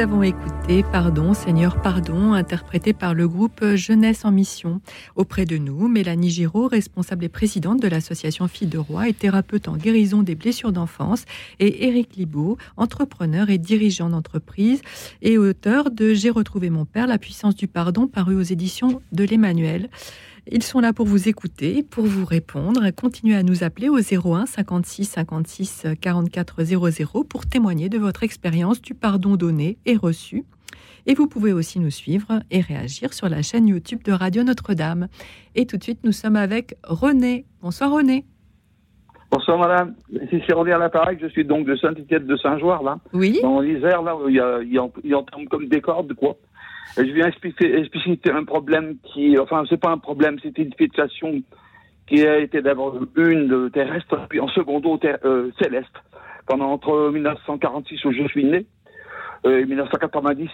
Avons écouté Pardon, Seigneur, pardon, interprété par le groupe Jeunesse en Mission. Auprès de nous, Mélanie Giraud, responsable et présidente de l'association Filles de Roi et thérapeute en guérison des blessures d'enfance, et Éric Libaud, entrepreneur et dirigeant d'entreprise et auteur de J'ai retrouvé mon père, la puissance du pardon, paru aux éditions de l'Emmanuel. Ils sont là pour vous écouter, pour vous répondre. Continuez à nous appeler au 01 56 56 44 00 pour témoigner de votre expérience du pardon donné et reçu. Et vous pouvez aussi nous suivre et réagir sur la chaîne YouTube de Radio Notre-Dame. Et tout de suite, nous sommes avec René. Bonsoir René. Bonsoir madame, ici c'est René à l'appareil, je suis donc de Saint-Étienne de Saint-Joire là. Oui. Dans l'Isère là, il y a, il y a, il y a comme des cordes quoi. Je viens expliquer, expliquer un problème qui, enfin c'est pas un problème, c'est une situation qui a été d'abord une terrestre, puis en secondo euh, céleste. Pendant entre 1946 où je suis né, euh, 1990,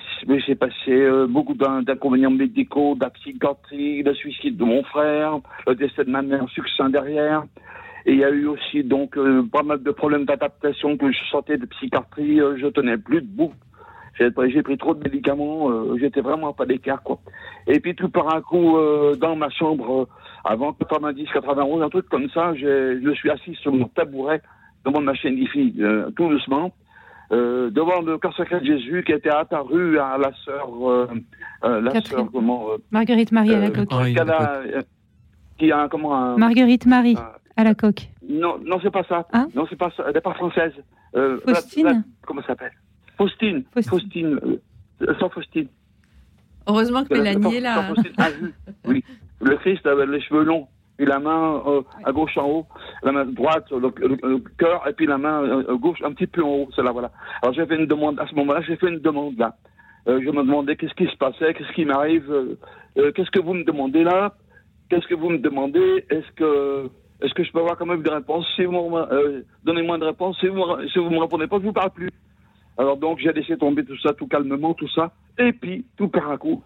j'ai passé euh, beaucoup d'inconvénients médicaux, d'accidentries, de suicide de mon frère, le décès de ma mère succinct derrière. Et il y a eu aussi donc euh, pas mal de problèmes d'adaptation que je sentais de psychiatrie. Euh, je tenais plus debout. J'ai pris trop de médicaments. J'étais vraiment pas d'écart quoi. Et puis tout par un coup dans ma chambre avant 90, 91, un truc comme ça, je, je suis assis sur mon tabouret devant ma chaîne d'IFI, tout doucement euh, devant le corps sacré de Jésus qui était apparu à la sœur, euh, euh, la sœur comment euh, Marguerite Marie à la coque. qui a comment un, Marguerite Marie à la coque. Non, non, c'est pas ça. Ah non, c'est pas ça. Elle n'est pas française. Faustine. La, la, comment ça s'appelle? Faustine. Faustine. sans Faustine. Heureusement que Mélanie est là. oui. Le Christ avait les cheveux longs puis la main euh, à gauche en haut, la main droite, le, le, cœur, et puis la main euh, gauche un petit peu en haut, cela voilà. Alors j'ai fait une demande, à ce moment-là, j'ai fait une demande là. Euh, je me demandais qu'est-ce qui se passait, qu'est-ce qui m'arrive, qu'est-ce que vous me demandez là, qu'est-ce que vous me demandez, est-ce que est-ce que je peux avoir quand même une réponse Si vous donnez-moi une réponse, si vous si vous me répondez pas, je vous parle plus. Alors donc j'ai laissé tomber tout ça, tout calmement, tout ça, et puis tout par un coup,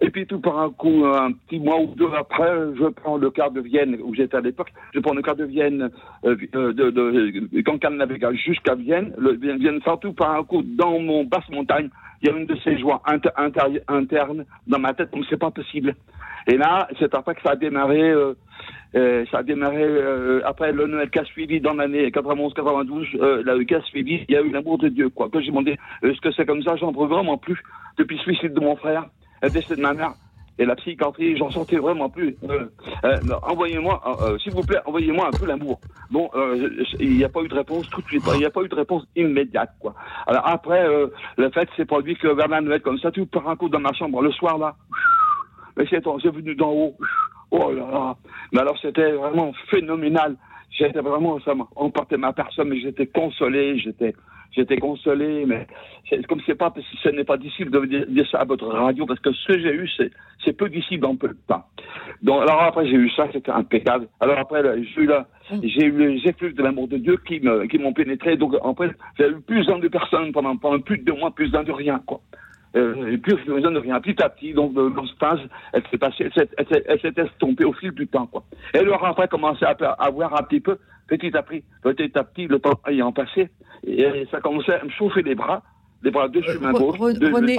et puis tout par un coup, un petit mois ou deux après, je prends le quart de Vienne, où j'étais à l'époque, je prends le quart de Vienne, euh, de, de, de Cancale Navigal jusqu'à Vienne, le Vienne, Vienne tout par un coup dans mon basse montagne, il y a une de ces joies inter, inter, internes dans ma tête, comme c'est pas possible. Et là, c'est après que ça a démarré, euh, euh, ça a démarré euh, après le Noël qui a suivi dans l'année 91-92, euh, la a suivi, il y a eu l'amour de Dieu, quoi. Que j'ai demandé, est-ce que c'est comme ça, j'en peux vraiment plus, depuis le suicide de mon frère le décès de ma mère et la psychiatrie, j'en sortais vraiment plus. Euh, euh, envoyez-moi, euh, s'il vous plaît, envoyez-moi un peu l'amour. Bon, il n'y a pas eu de réponse tout de suite, il n'y a pas eu de réponse immédiate, quoi. Alors après, le fait c'est produit que vers la Noël comme ça, tout par un coup dans ma chambre, le soir là, mais c'est venu d'en haut, oh là là, mais alors c'était vraiment phénoménal. J'étais vraiment, ça emportait ma personne, mais j'étais consolé, j'étais, j'étais consolé, mais comme c'est pas, ce n'est pas difficile de dire ça à votre radio, parce que ce que j'ai eu, c'est, c'est peu d'ici dans peu de temps. Donc, alors après, j'ai eu ça, c'était impeccable. Alors après, j'ai eu là, j'ai eu les effluves de l'amour de Dieu qui me, qui m'ont pénétré. Donc, après, j'ai eu plus d'un de personnes pendant, pendant plus de deux mois, plus d'un de rien, quoi. Euh, et besoin de rien. Petit à petit, donc, stage, elle s'est passée, elle s'est estompée au fil du temps, quoi. Et alors après, commencé à, à voir un petit peu, petit à petit, petit à petit, le temps ayant passé, et ça commençait à me chauffer les bras les bras dessus main gauche, René, René,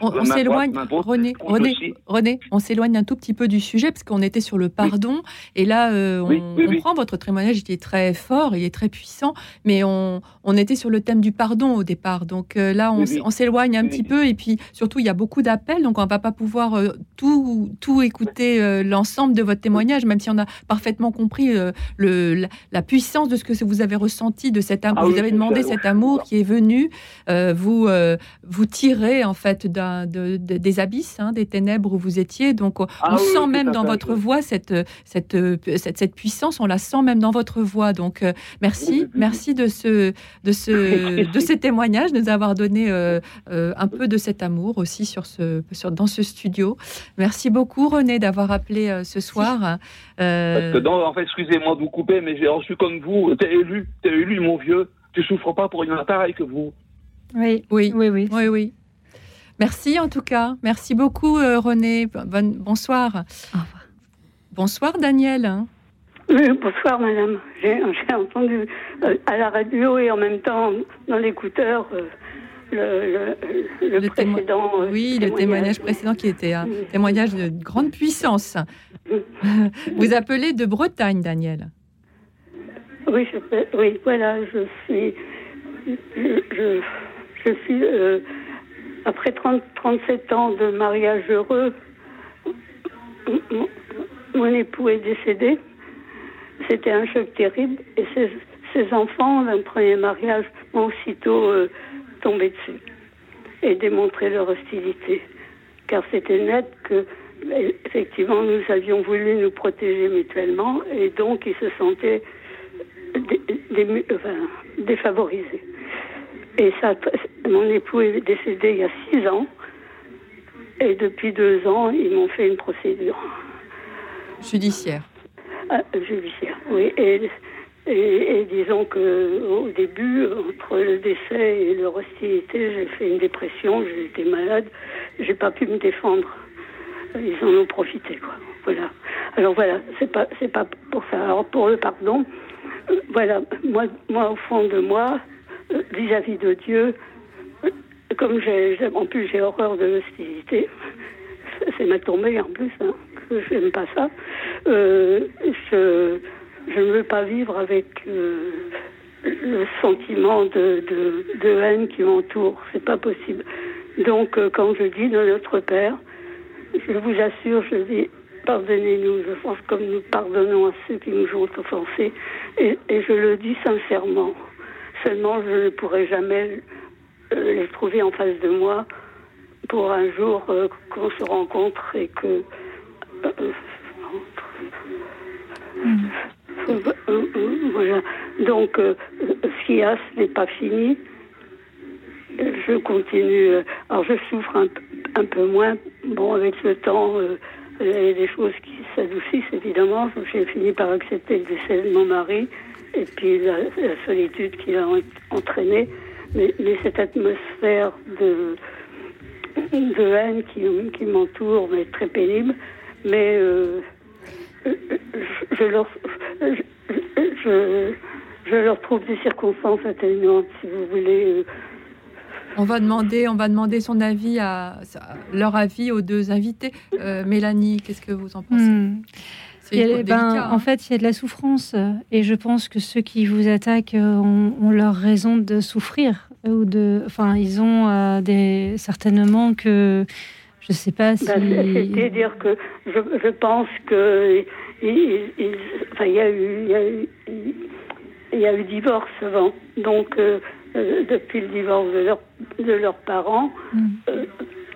on, s'éloigne, René, René, René, on s'éloigne un tout petit peu du sujet parce qu'on était sur le pardon. Et là euh, on comprend votre témoignage, il est très fort, il est très puissant, mais on, on était sur le thème du pardon au départ, donc euh, là on, s'éloigne un petit peu et puis surtout il y a beaucoup d'appels, donc on va pas pouvoir euh, tout tout écouter l'ensemble de votre témoignage, même si on a parfaitement compris le la, puissance de ce que vous avez ressenti de cet amour, ah vous avez demandé cet amour qui est venu, vous vous, euh, vous tirez en fait de, des abysses, hein, des ténèbres où vous étiez. Donc on ah sent même dans votre voix cette, cette, cette, cette, puissance, on la sent même dans votre voix. Donc euh, merci, merci de ce, de, ce, de ces témoignages, de nous avoir donné euh, un peu de cet amour aussi sur ce, sur, dans ce studio. Merci beaucoup René d'avoir appelé ce soir. Que en fait, excusez-moi de vous couper, mais j'ai reçu comme vous, t'es élu, t'es élu mon vieux, tu souffres pas pour une pareil que vous. Oui, oui, oui, oui. oui, oui. Merci en tout cas. Merci beaucoup euh, René. bonsoir. Bonsoir Daniel. Oui, bonsoir madame. J'ai entendu euh, à la radio et en même temps dans l'écouteur euh, le, précédent. Euh, oui, le témoignage précédent qui était un témoignage de grande puissance. Vous appelez de Bretagne, Daniel. Oui, oui, voilà, je suis. Je, je, suis. Euh, après 30, 37 ans de mariage heureux, mon, époux est décédé. C'était un choc terrible. Et ses, ses enfants, d'un premier mariage, m'ont aussitôt euh, tombé dessus et démontré leur hostilité. Car c'était net que, effectivement, nous avions voulu nous protéger mutuellement et donc ils se sentaient défavorisés. Et ça, mon époux est décédé il y a six ans. Et depuis deux ans, ils m'ont fait une procédure. Judiciaire. Ah, judiciaire, oui. Et, et, disons que au début, entre le décès et leur hostilité, j'ai fait une dépression, j'ai été malade, j'ai pas pu me défendre. Ils en ont profité, quoi. Voilà. Alors voilà, c'est pas, c'est pas pour ça. Alors pour le pardon, euh, voilà, moi, moi au fond de moi, vis-à-vis de Dieu, euh, comme j'ai, en plus j'ai horreur de l'hostilité, c'est ma tombée en plus, hein, que j'aime pas ça. je, je ne veux pas vivre avec le sentiment de, haine qui m'entoure. C'est pas possible. Donc, quand je dis de notre Père, je vous assure, je dis pardonnez-nous, je pense comme nous pardonnons à ceux qui nous ont offensés. Et je le dis sincèrement. Seulement, je ne pourrai jamais euh, les trouver en face de moi pour un jour euh, qu'on se rencontre et que. Euh, voilà. Donc, ce qu'il y a, ce n'est pas fini. Je continue. alors, je souffre un, un, peu moins. Bon, avec le temps, il y a des choses qui s'adoucissent, évidemment. J'ai fini par accepter le décès de mon mari et puis la, solitude qui a entraîné. Mais, mais, cette atmosphère de, de haine qui, qui m'entoure est très pénible. Mais euh, je, leur, je, je, leur trouve des circonstances atténuantes, si vous voulez. On va demander, on va demander son avis à, leur avis aux deux invités. Euh, Mélanie, qu'est-ce que vous en pensez? Ben, en hein. fait, il y a de la souffrance et je pense que ceux qui vous attaquent euh, ont, leur raison de souffrir ou de, enfin, ils ont euh, des certainement que je ne sais pas si. Ben, c'est-à-dire que je, je, pense que il, enfin, il y a eu, il y a eu, il y a eu divorce avant, donc euh, depuis le divorce de, leur, de leurs parents, mm.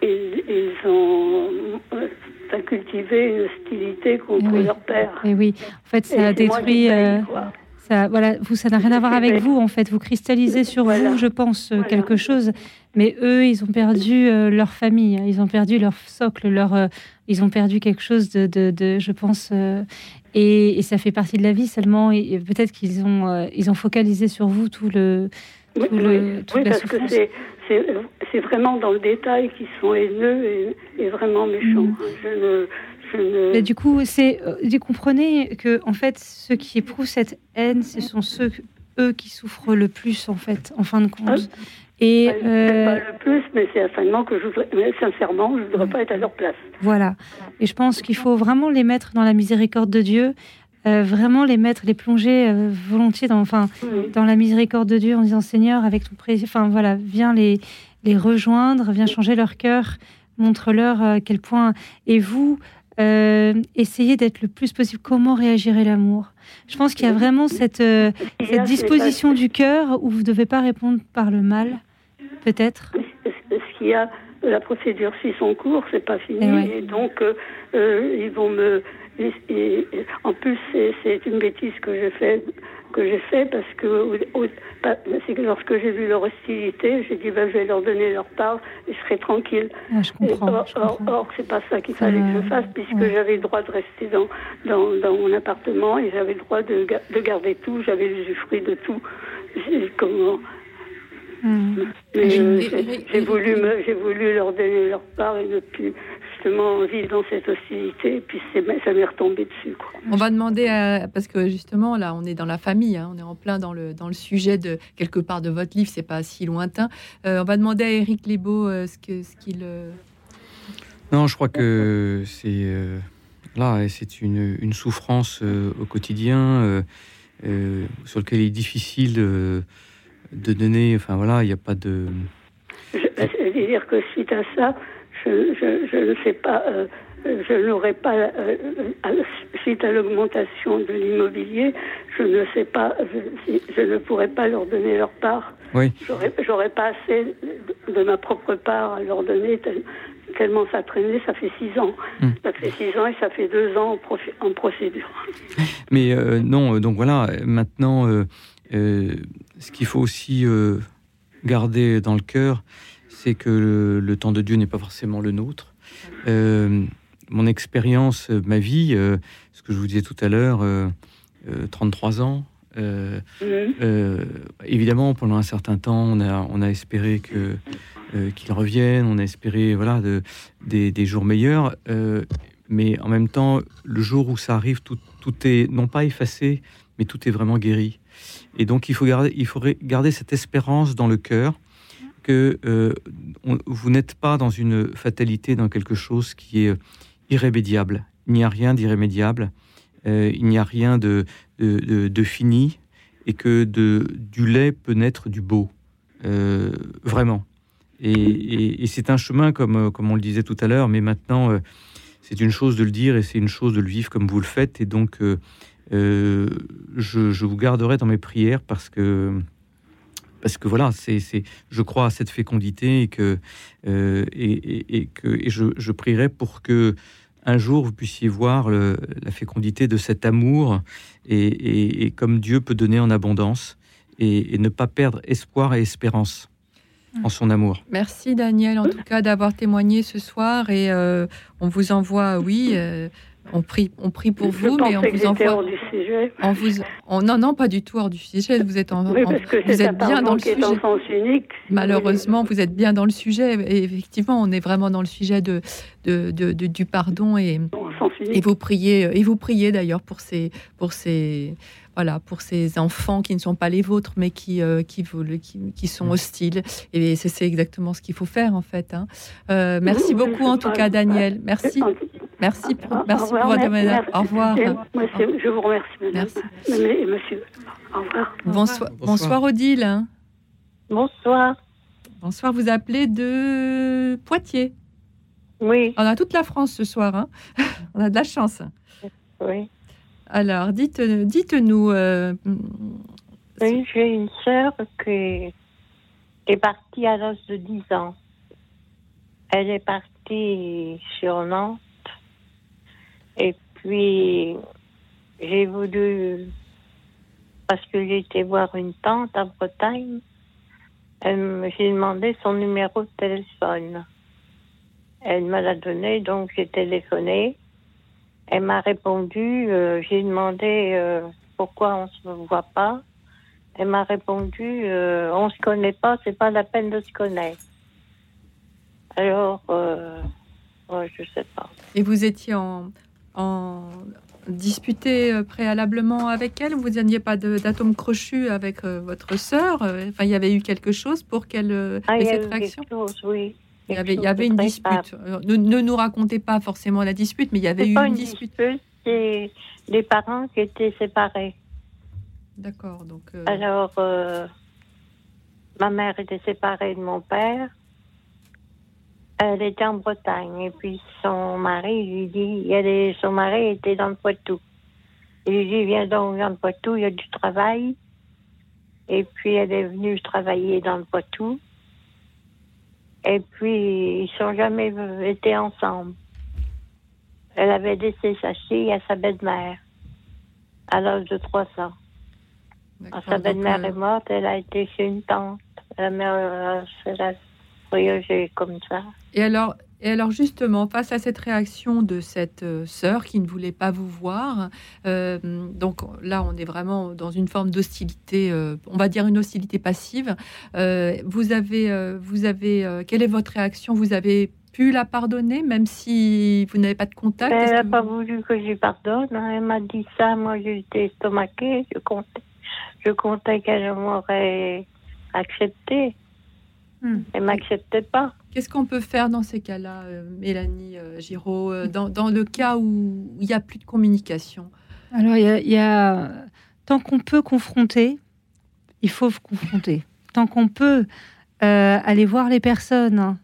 ils, ils, ont ça cultivé une hostilité contre leur père. Et oui, en fait, ça a détruit. Euh, ça, voilà, vous, ça n'a rien à voir avec vous, en fait. Vous cristallisez sur vous, je pense, euh, quelque chose. Mais eux, ils ont perdu euh, leur famille, ils ont perdu leur socle, leur, ils ont perdu quelque chose de, de, de je pense, et, et, ça fait partie de la vie seulement. Et, peut-être qu'ils ont, ils ont focalisé sur vous tout le, tout le, toute la parce souffrance. que c'est vraiment dans le détail qu'ils sont haineux et, vraiment méchants. Je ne, je Mais du coup, c'est, euh, vous comprenez que en fait, ceux qui éprouvent cette haine, ce sont ceux eux qui souffrent le plus en fait, en fin de compte. Ah. Et euh... pas le plus, mais c'est certainement que je voudrais, mais sincèrement, je ne voudrais pas être à leur place. Voilà. Et je pense qu'il faut vraiment les mettre dans la miséricorde de Dieu euh, vraiment les mettre, les plonger euh, volontiers dans, enfin, dans la miséricorde de Dieu en disant Seigneur, avec ton précieux, enfin voilà, viens les, les rejoindre, viens changer leur cœur, montre-leur à euh, quel point. Et vous, essayez d'être le plus possible. Comment réagirait l'amour? Je pense qu'il y a vraiment cette, cette disposition du cœur où vous ne devez pas répondre par le mal, peut-être. Ce qu'il y a, la procédure suit son cours, c'est pas fini, et, donc ils vont me et, en plus, c'est une bêtise que j'ai fait, que j'ai fait parce que, c'est que lorsque j'ai vu leur hostilité, j'ai dit ben, je vais leur donner leur part et je serai tranquille. Ah, je comprends, or, or, c'est pas ça qu'il fallait que je fasse puisque j'avais le droit de rester dans, dans, dans mon appartement et j'avais le droit de, de garder tout, j'avais l'usufruit de tout. Comment euh, j'ai voulu, j'ai voulu leur donner leur part et ne plus justement vivre dans cette hostilité, et puis ça m'est retombé dessus. On va demander, à, parce que justement, là, on est dans la famille, hein, on est en plein dans le, dans le sujet de quelque part de votre livre, c'est pas si lointain. Euh, on va demander à Éric Lebeau euh, ce qu'il. Ce qu'il non, je crois que c'est. là, c'est une, une, souffrance au quotidien sur lequel il est difficile de donner. Enfin, voilà, il n'y a pas de. Je, veux dire que suite à ça, je, ne sais pas, euh, je n'aurais pas, euh, euh, suite à l'augmentation de l'immobilier, je ne sais pas, je, ne pourrais pas leur donner leur part. Oui. J'aurais pas assez de ma propre part à leur donner, tellement ça traînait, ça fait six ans. Hmm. Ça fait six ans et ça fait deux ans en, procédure. Mais non, donc voilà, maintenant, ce qu'il faut aussi garder dans le cœur, c'est que le, temps de Dieu n'est pas forcément le nôtre. Euh, mon expérience, euh, ma vie, euh, ce que je vous disais tout à l'heure, 33 ans. Mhm. évidemment, pendant un certain temps, on a, on a espéré que qu'il revienne, on a espéré voilà de, des, jours meilleurs, mais en même temps, le jour où ça arrive, tout, tout est non pas effacé, mais tout est vraiment guéri. Et donc, il faut garder, il faudrait garder cette espérance dans le cœur que euh, vous n'êtes pas dans une fatalité, dans quelque chose qui est irrémédiable. Il n'y a rien d'irrémédiable, euh, il n'y a rien de, fini, et que de, du lait peut naître du beau, euh, vraiment. Et, c'est un chemin, comme, on le disait tout à l'heure, mais maintenant, c'est une chose de le dire et c'est une chose de le vivre comme vous le faites. Et donc, je, vous garderai dans mes prières parce que parce que voilà, c'est, je crois à cette fécondité et que, euh, et, que et je, je, prierai pour que un jour vous puissiez voir la fécondité de cet amour et, comme Dieu peut donner en abondance et, ne pas perdre espoir et espérance en son amour. Merci Daniel en tout cas d'avoir témoigné ce soir et euh, on vous envoie, oui, euh, on prie, on prie pour vous, mais on vous envoie. Hors du sujet. On vous, non, non, pas du tout hors du sujet. Vous êtes en, oui, parce que vous êtes bien dans le sujet. Unique, Malheureusement, vous êtes bien dans le sujet. Et effectivement, on est vraiment dans le sujet de, de, de, du pardon et, et vous priez, et vous priez d'ailleurs pour ces, pour ces, voilà, pour ces enfants qui ne sont pas les vôtres, mais qui, euh, qui, qui, qui, sont hostiles. Et c'est exactement ce qu'il faut faire, en fait. Hein. Euh, merci beaucoup, en tout cas, Daniel. Merci. Merci pour, merci pour votre témoignage. Au revoir. je vous remercie, madame. Merci. Monsieur. Au revoir. Bonsoir, bonsoir. Odile. Bonsoir. Bonsoir, vous appelez de Poitiers. Oui. On a toute la France ce soir. Hein On a de la chance. Oui. Alors, dites, dites-nous. Euh, j'ai une sœur qui est partie à l'âge de 10 ans. Elle est partie sur Nantes. Et puis, j'ai voulu, parce que été voir une tante à Bretagne, j'ai demandé son numéro de téléphone. Elle me l'a donné, donc j'ai téléphoné. Elle m'a répondu, euh, j'ai demandé euh, pourquoi on se voit pas. Elle m'a répondu, euh, on se connaît pas, c'est pas la peine de se connaître. Alors, ouais, je sais pas. Et vous étiez en, en disputé préalablement avec elle Vous n'aviez pas d'atome crochu avec votre sœur? Enfin, il y avait eu quelque chose pour qu'elle ah, ait cette réaction? oui. Il y avait, il y avait une dispute. Ne, ne, nous racontez pas forcément la dispute, mais il y avait eu une, dispute. C'est des parents qui étaient séparés. D'accord. Donc. Euh, Alors, euh, ma mère était séparée de mon père. Elle était en Bretagne. Et puis son mari lui dit, elle son mari était dans le Poitou. Il lui dit, viens donc dans le Poitou, il y a du travail. Et puis elle est venue travailler dans le Poitou. Et puis, ils sont jamais été ensemble. Elle avait laissé sa fille à sa belle-mère à l'âge de 3 ans. Quand sa belle-mère euh, est morte, elle a été chez une tante. La mère, elle a voyagé comme ça. Et alors, et alors justement, face à cette réaction de cette euh, sœur qui ne voulait pas vous voir, euh, donc là on est vraiment dans une forme d'hostilité, euh, on va dire une hostilité passive. vous avez, vous avez, quelle est votre réaction? Vous avez pu la pardonner, même si vous n'avez pas de contact? Elle n'a pas voulu que je pardonne. Hein. Elle m'a dit ça. Moi, j'étais estomaquée. Je comptais, je comptais qu'elle m'aurait accepté. Hmm. Elle ne m'acceptait pas. Qu'est-ce qu'on peut faire dans ces cas-là, euh, Mélanie euh, Giraud, euh, dans, dans, le cas où il n'y a plus de communication? Alors, il y, a, tant qu'on peut confronter, il faut confronter. Tant qu'on peut aller voir les personnes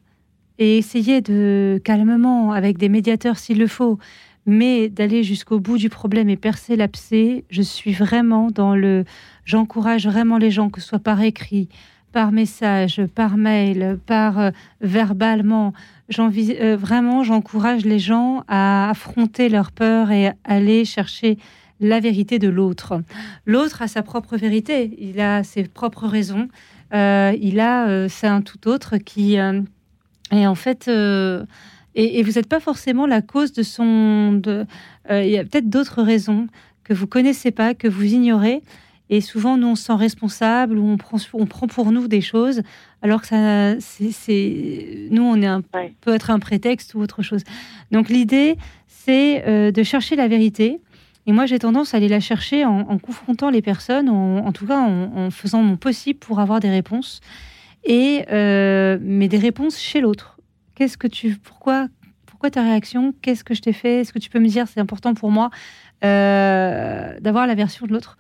et essayer de calmement, avec des médiateurs s'il le faut, mais d'aller jusqu'au bout du problème et percer l'abcès, je suis vraiment dans le. J'encourage vraiment les gens, que ce soit par écrit, par message, par mail, par euh, verbalement. Euh, vraiment, j'encourage les gens à affronter leur peur et aller chercher la vérité de l'autre. L'autre a sa propre vérité, il a ses propres raisons, euh, il a, c'est un tout autre qui, et en fait, et, vous n'êtes pas forcément la cause de son. il y a peut-être d'autres raisons que vous connaissez pas, que vous ignorez. Et souvent, nous, on se sent responsable ou on prend, on prend pour nous des choses, alors que ça, c'est, nous, on est un, peut être un prétexte ou autre chose. Donc, l'idée, c'est euh, de chercher la vérité. Et moi, j'ai tendance à aller la chercher en, confrontant les personnes, en, tout cas en, faisant mon possible pour avoir des réponses. Et, euh, mais des réponses chez l'autre. Qu'est-ce que tu. Pourquoi, pourquoi ta réaction? Qu'est-ce que je t'ai fait? Est-ce que tu peux me dire C'est important pour moi euh, d'avoir la version de l'autre?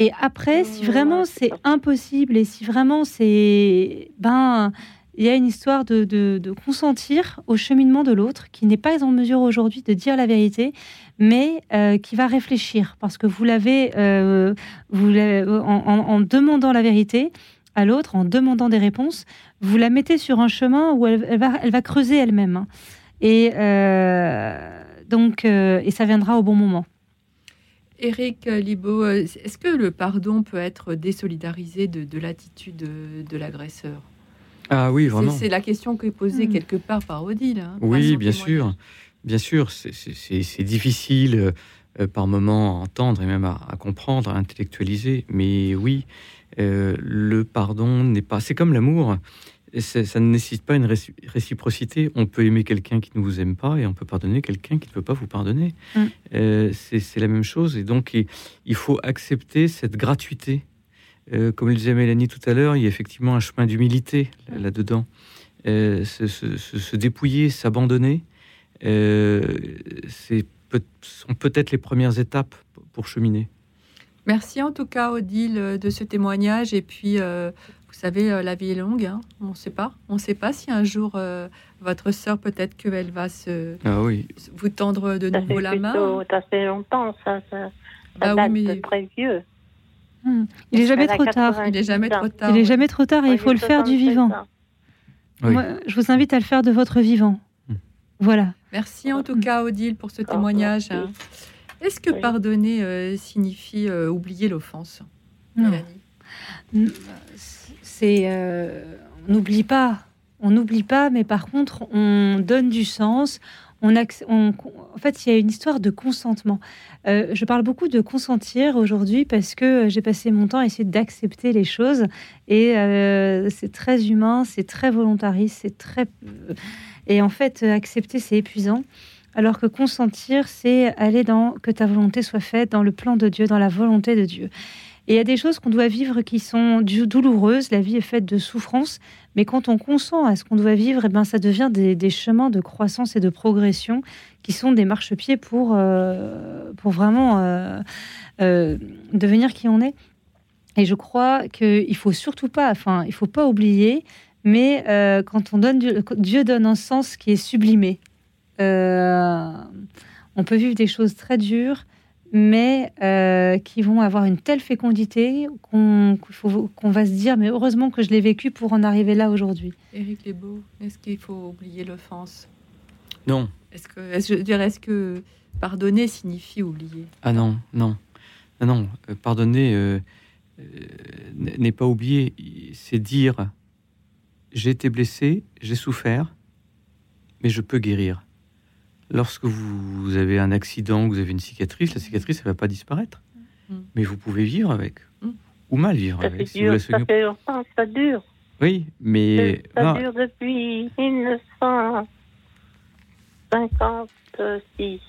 Et après, si vraiment c'est impossible et si vraiment c'est. Ben, il y a une histoire de, de, consentir au cheminement de l'autre qui n'est pas en mesure aujourd'hui de dire la vérité, mais euh, qui va réfléchir parce que vous l'avez, euh, vous en, en, demandant la vérité à l'autre, en demandant des réponses, vous la mettez sur un chemin où elle, va, elle va creuser elle-même. Hein. Et euh, donc, et ça viendra au bon moment. Éric Libo, euh, est-ce que le pardon peut être désolidarisé de, l'attitude de, l'agresseur? Ah oui, vraiment. C'est la question qui est posée hmm. quelque part par Odile. Hein, oui, bien sûr. Bien sûr, c'est difficile euh, par moments à entendre et même à, comprendre, à intellectualiser. Mais oui, euh, le pardon n'est pas. C'est comme l'amour ça ne nécessite pas une réciprocité. On peut aimer quelqu'un qui ne vous aime pas et on peut pardonner quelqu'un qui ne peut pas vous pardonner. Mm. Euh, c'est la même chose. Et donc, il faut accepter cette gratuité. Euh, comme le disait Mélanie tout à l'heure, il y a effectivement un chemin d'humilité là-dedans. Euh, se, dépouiller, s'abandonner, c'est sont peut-être les premières étapes pour cheminer. Merci en tout cas, Odile, de ce témoignage. Et puis, vous savez, euh, la vie est longue, hein. on ne sait pas. On ne sait pas si un jour euh, votre sœur, peut-être qu'elle va se, ah oui. vous tendre de nouveau la main. Ça fait longtemps, ça, ça, ah date oui, mais... très vieux. Hmm. Il n'est jamais trop tard. Il n'est jamais trop tard. Il n'est jamais trop tard et il faut le faire du vivant. Moi, je vous invite à le faire de votre vivant. Hmm. Voilà. Merci en tout cas, Odile, pour ce témoignage. Hein. Est-ce que pardonner euh, signifie oublier l'offense Non c'est euh, on n'oublie pas, on n'oublie pas, mais par contre on donne du sens. On, en fait, il y a une histoire de consentement. Euh, je parle beaucoup de consentir aujourd'hui parce que j'ai passé mon temps à essayer d'accepter les choses et euh, c'est très humain, c'est très volontariste, c'est très et en fait accepter c'est épuisant. Alors que consentir, c'est aller dans que ta volonté soit faite dans le plan de Dieu, dans la volonté de Dieu. Et il y a des choses qu'on doit vivre qui sont douloureuses. La vie est faite de souffrances. Mais quand on consent à ce qu'on doit vivre, eh ben, ça devient des, chemins de croissance et de progression qui sont des marchepieds pour, euh, pour vraiment euh, euh, devenir qui on est. Et je crois qu'il faut surtout pas, enfin, il faut pas oublier, mais quand on donne Dieu, donne un sens qui est sublimé. On peut vivre des choses très dures, mais euh, qui vont avoir une telle fécondité qu'on va se dire, mais heureusement que je l'ai vécu pour en arriver là aujourd'hui. Éric Lebeau, est-ce qu'il faut oublier l'offense? Non. Est-ce que, est -ce, est que pardonner signifie oublier? Ah non, non. Non, non. Euh, pardonner euh, n'est pas oublier, c'est dire j'ai été blessé, j'ai souffert, mais je peux guérir lorsque vous avez un accident, vous avez une cicatrice, la cicatrice, elle ne va pas disparaître. Mm. Mais vous pouvez vivre avec. Mm. Ou mal vivre avec. Si dur, ça fait longtemps, ça dure. Oui, mais... Ça, dure depuis 1900... 56.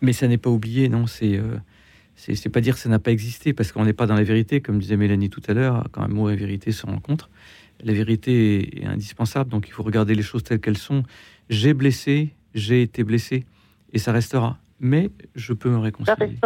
Mais ça n'est pas oublié, non C'est euh, c'est pas dire que ça n'a pas existé, parce qu'on n'est pas dans la vérité, comme disait Mélanie tout à l'heure, quand un mot et vérité se rencontrent. La vérité est, indispensable, donc il faut regarder les choses telles qu'elles sont. J'ai blessé, j'ai été blessé, et ça restera mais je peux me réconcilier.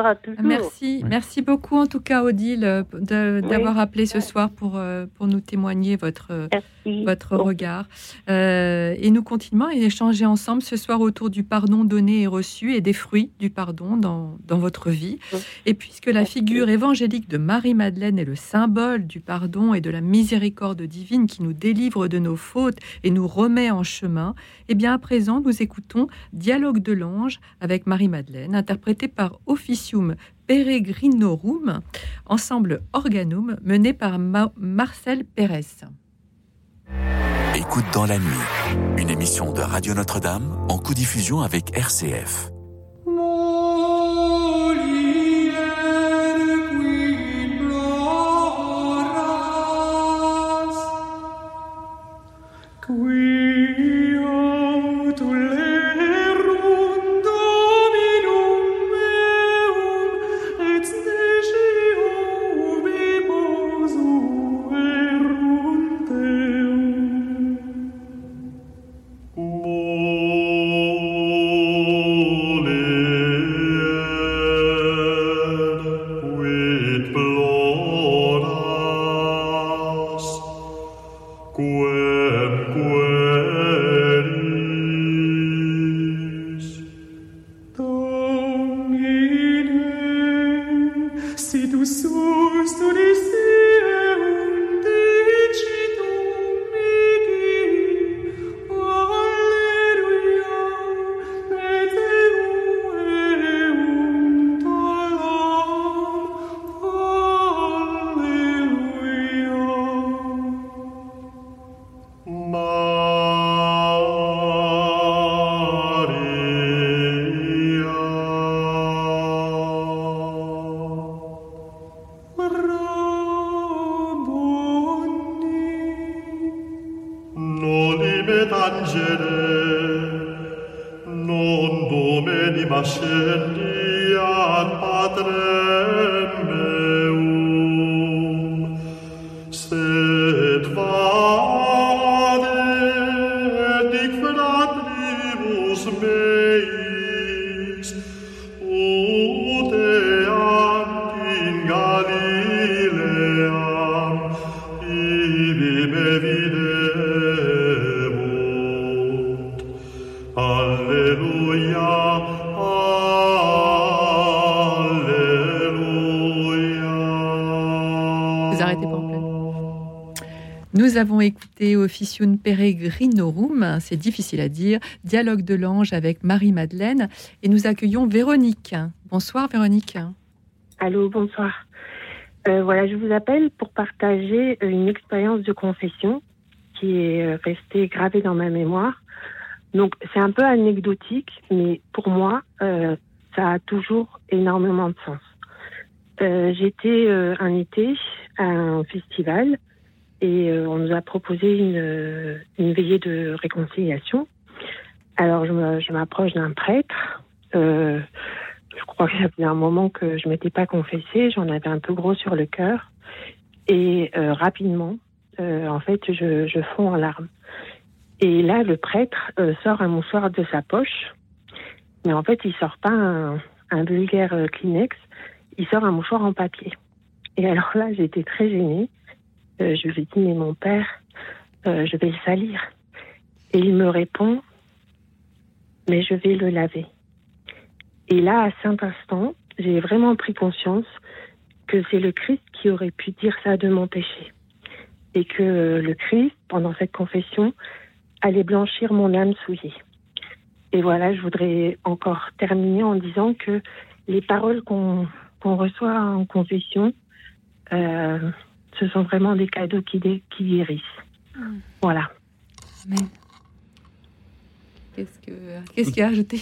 Merci, merci beaucoup en tout cas Odile euh, d'avoir appelé ce soir pour, euh, pour nous témoigner votre, votre regard. Euh, et nous continuons à échanger ensemble ce soir autour du pardon donné et reçu et des fruits du pardon dans, dans votre vie. Et puisque la figure évangélique de Marie-Madeleine est le symbole du pardon et de la miséricorde divine qui nous délivre de nos fautes et nous remet en chemin, et eh bien à présent nous écoutons Dialogue de l'ange avec Marie-Madeleine interprété par Officium Peregrinorum, ensemble organum mené par Marcel Pérez. Écoute dans la nuit, une émission de Radio Notre-Dame en co-diffusion avec RCF. À dire, Dialogue de l'ange avec Marie-Madeleine, et nous accueillons Véronique. Bonsoir Véronique. Allô, bonsoir. Euh, voilà, je vous appelle pour partager une expérience de confession qui est euh, restée gravée dans ma mémoire. Donc, c'est un peu anecdotique, mais pour moi, euh, ça a toujours énormément de sens. J'étais un été à un festival et euh, on nous a proposé une, veillée de réconciliation. Alors je m'approche d'un prêtre. Euh, je crois que ça faisait un moment que je m'étais pas confessée, j'en avais un peu gros sur le cœur. Et euh, rapidement, en fait, je, je fonds en larmes. Et là, le prêtre sort un mouchoir de sa poche, mais en fait, il sort pas un, un vulgaire Kleenex, il sort un mouchoir en papier. Et alors là, j'étais très gênée. Euh, je lui dis, mais mon père, euh, je vais le salir. Et il me répond, mais je vais le laver. Et là, à cet instant, j'ai vraiment pris conscience que c'est le Christ qui aurait pu dire ça de mon péché. Et que le Christ, pendant cette confession, allait blanchir mon âme souillée. Et voilà, je voudrais encore terminer en disant que les paroles qu'on reçoit en confession, euh, ce sont vraiment des cadeaux qui, qui guérissent. Hmm. Voilà. Qu'est-ce que qu'est-ce qu'il y a à ajouter?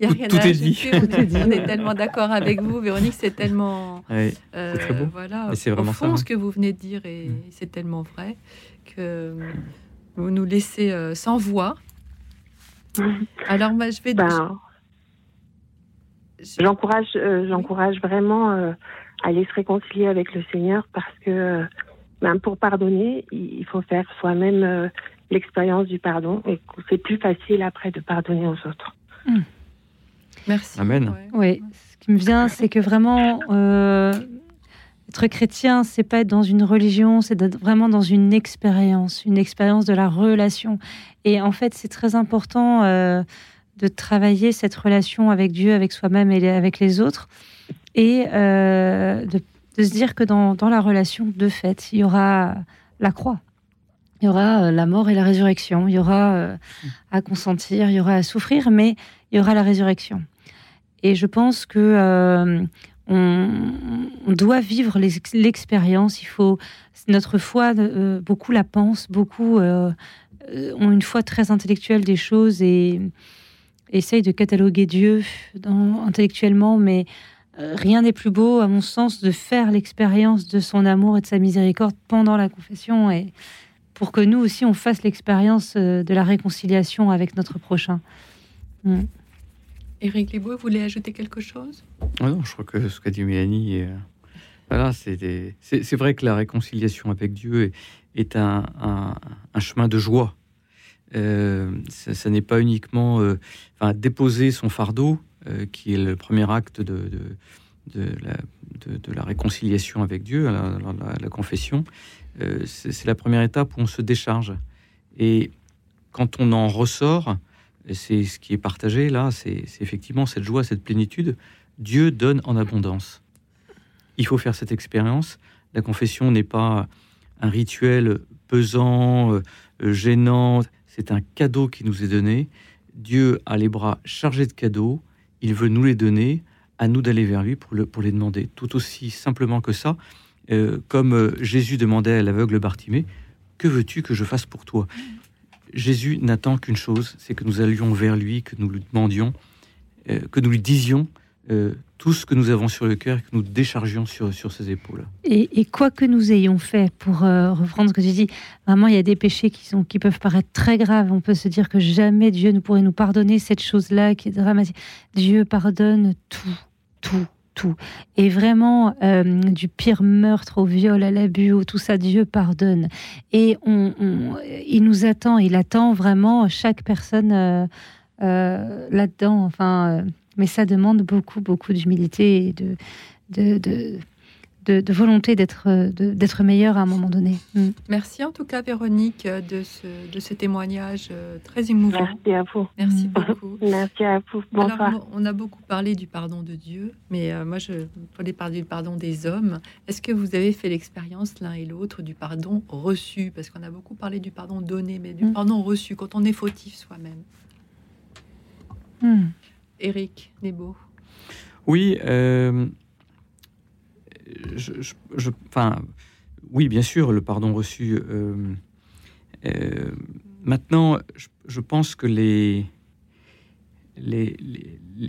Il n'y a, rien à ajouter. On, est, tellement d'accord avec vous, Véronique. C'est tellement. Euh, très beau. Voilà. C'est vraiment fond, ça, hein. ce que vous venez de dire, et hmm. c'est tellement vrai que vous nous laissez euh, sans voix. Alors, moi, je vais. Ben, j'encourage, euh, j'encourage vraiment euh, aller se réconcilier avec le Seigneur parce que ben, pour pardonner, il faut faire soi-même euh, l'expérience du pardon et c'est plus facile après de pardonner aux autres. Hmm. Merci. Amen. Oui, ce qui me vient, c'est que vraiment, euh, être chrétien, c'est pas être dans une religion, c'est d'être vraiment dans une expérience, une expérience de la relation. Et en fait, c'est très important euh, de travailler cette relation avec Dieu, avec soi-même et avec les autres, et euh, de, se dire que dans, la relation, de fait, il y aura la croix. Il y aura la mort et la résurrection, il y aura à consentir, il y aura à souffrir, mais il y aura la résurrection. Et je pense que euh, on, doit vivre l'expérience. Il faut notre foi, euh, beaucoup la pensent, beaucoup euh, ont une foi très intellectuelle des choses et essayent de cataloguer Dieu intellectuellement, mais rien n'est plus beau, à mon sens, de faire l'expérience de son amour et de sa miséricorde pendant la confession et pour que nous aussi on fasse l'expérience de la réconciliation avec notre prochain. Mm. Éric Libaud, vous voulez ajouter quelque chose? Ah Non, je crois que ce qu'a dit Mélanie, euh, voilà, c'est vrai que la réconciliation avec Dieu est, est un, un, chemin de joie. Euh, ça, n'est pas uniquement euh, enfin, déposer son fardeau, euh, qui est le premier acte de, de, la, réconciliation avec Dieu, la, confession. c'est la première étape où on se décharge. Et quand on en ressort, c'est ce qui est partagé là, c'est effectivement cette joie, cette plénitude. Dieu donne en abondance. Il faut faire cette expérience. La confession n'est pas un rituel pesant, euh, gênant. C'est un cadeau qui nous est donné. Dieu a les bras chargés de cadeaux. Il veut nous les donner. À nous d'aller vers lui pour, le, pour les demander. Tout aussi simplement que ça, euh, comme euh, Jésus demandait à l'aveugle Bartimée, que veux-tu que je fasse pour toi? Jésus n'attend qu'une chose, c'est que nous allions vers lui, que nous lui demandions, euh, que nous lui disions euh, tout ce que nous avons sur le cœur, que nous déchargions sur, sur ses épaules. Et, quoi que nous ayons fait, pour euh, reprendre ce que tu dis, vraiment, il y a des péchés qui, sont, qui peuvent paraître très graves. On peut se dire que jamais Dieu ne pourrait nous pardonner cette chose-là qui est dramatique. Dieu pardonne tout, tout, tout. Et vraiment, euh, du pire meurtre au viol, à l'abus, tout ça, Dieu pardonne. Et il nous attend, il attend vraiment chaque personne là-dedans. Enfin, mais ça demande beaucoup, beaucoup d'humilité et de, de, de de, volonté d'être d'être meilleur à un moment donné. Mm. Merci en tout cas Véronique de ce, de ce témoignage euh, très émouvant. Merci à vous. Merci beaucoup. Merci à vous. Bonsoir. on a beaucoup parlé du pardon de Dieu, mais euh, moi je voulais parler du pardon des hommes. Est-ce que vous avez fait l'expérience l'un et l'autre du pardon reçu? Parce qu'on a beaucoup parlé du pardon donné, mais du mm. pardon reçu quand on est fautif soi-même. Mm. Eric Nebo. Oui. Euh, oui, bien sûr, le pardon reçu. Euh, euh, maintenant, je, pense que les, les,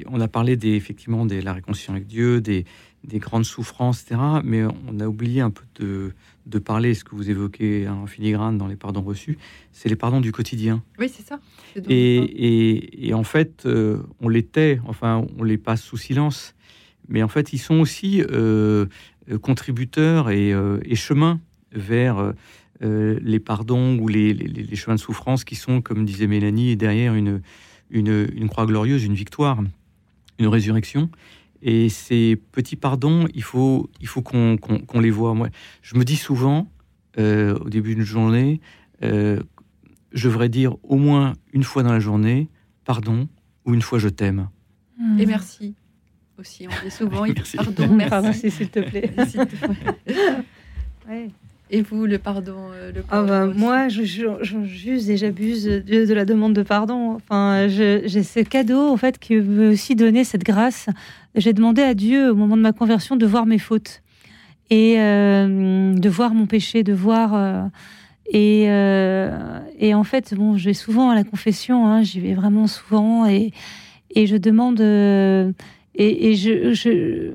on a parlé des, effectivement de la réconciliation avec Dieu, des, des, grandes souffrances, etc. Mais on a oublié un peu de, de parler, ce que vous évoquez en filigrane dans les pardons reçus, c'est les pardons du quotidien. Oui, c'est ça. Et, et, et, en fait, euh, on les tait, enfin, on les passe sous silence mais en fait, ils sont aussi euh, euh, contributeurs et, euh, et, chemins vers les pardons ou les, les, chemins de souffrance qui sont, comme disait Mélanie, derrière une, une, une croix glorieuse, une victoire, une résurrection. Et ces petits pardons, il faut, il faut qu'on les voit. Moi, je me dis souvent, au début d'une journée, je devrais dire au moins une fois dans la journée, pardon, ou une fois je t'aime. Et merci aussi. On dit souvent, pardon, merci. s'il te plaît. Et vous, le pardon, euh, le ah bah, Moi, j'use et j'abuse de, la demande de pardon. Enfin, j'ai ce cadeau, en fait, qui veut aussi donner cette grâce. J'ai demandé à Dieu, au moment de ma conversion, de voir mes fautes et euh, de voir mon péché, de voir... Euh, et, et, en fait, bon, je vais souvent à la confession, hein, j'y vais vraiment souvent, et, et je demande et, je,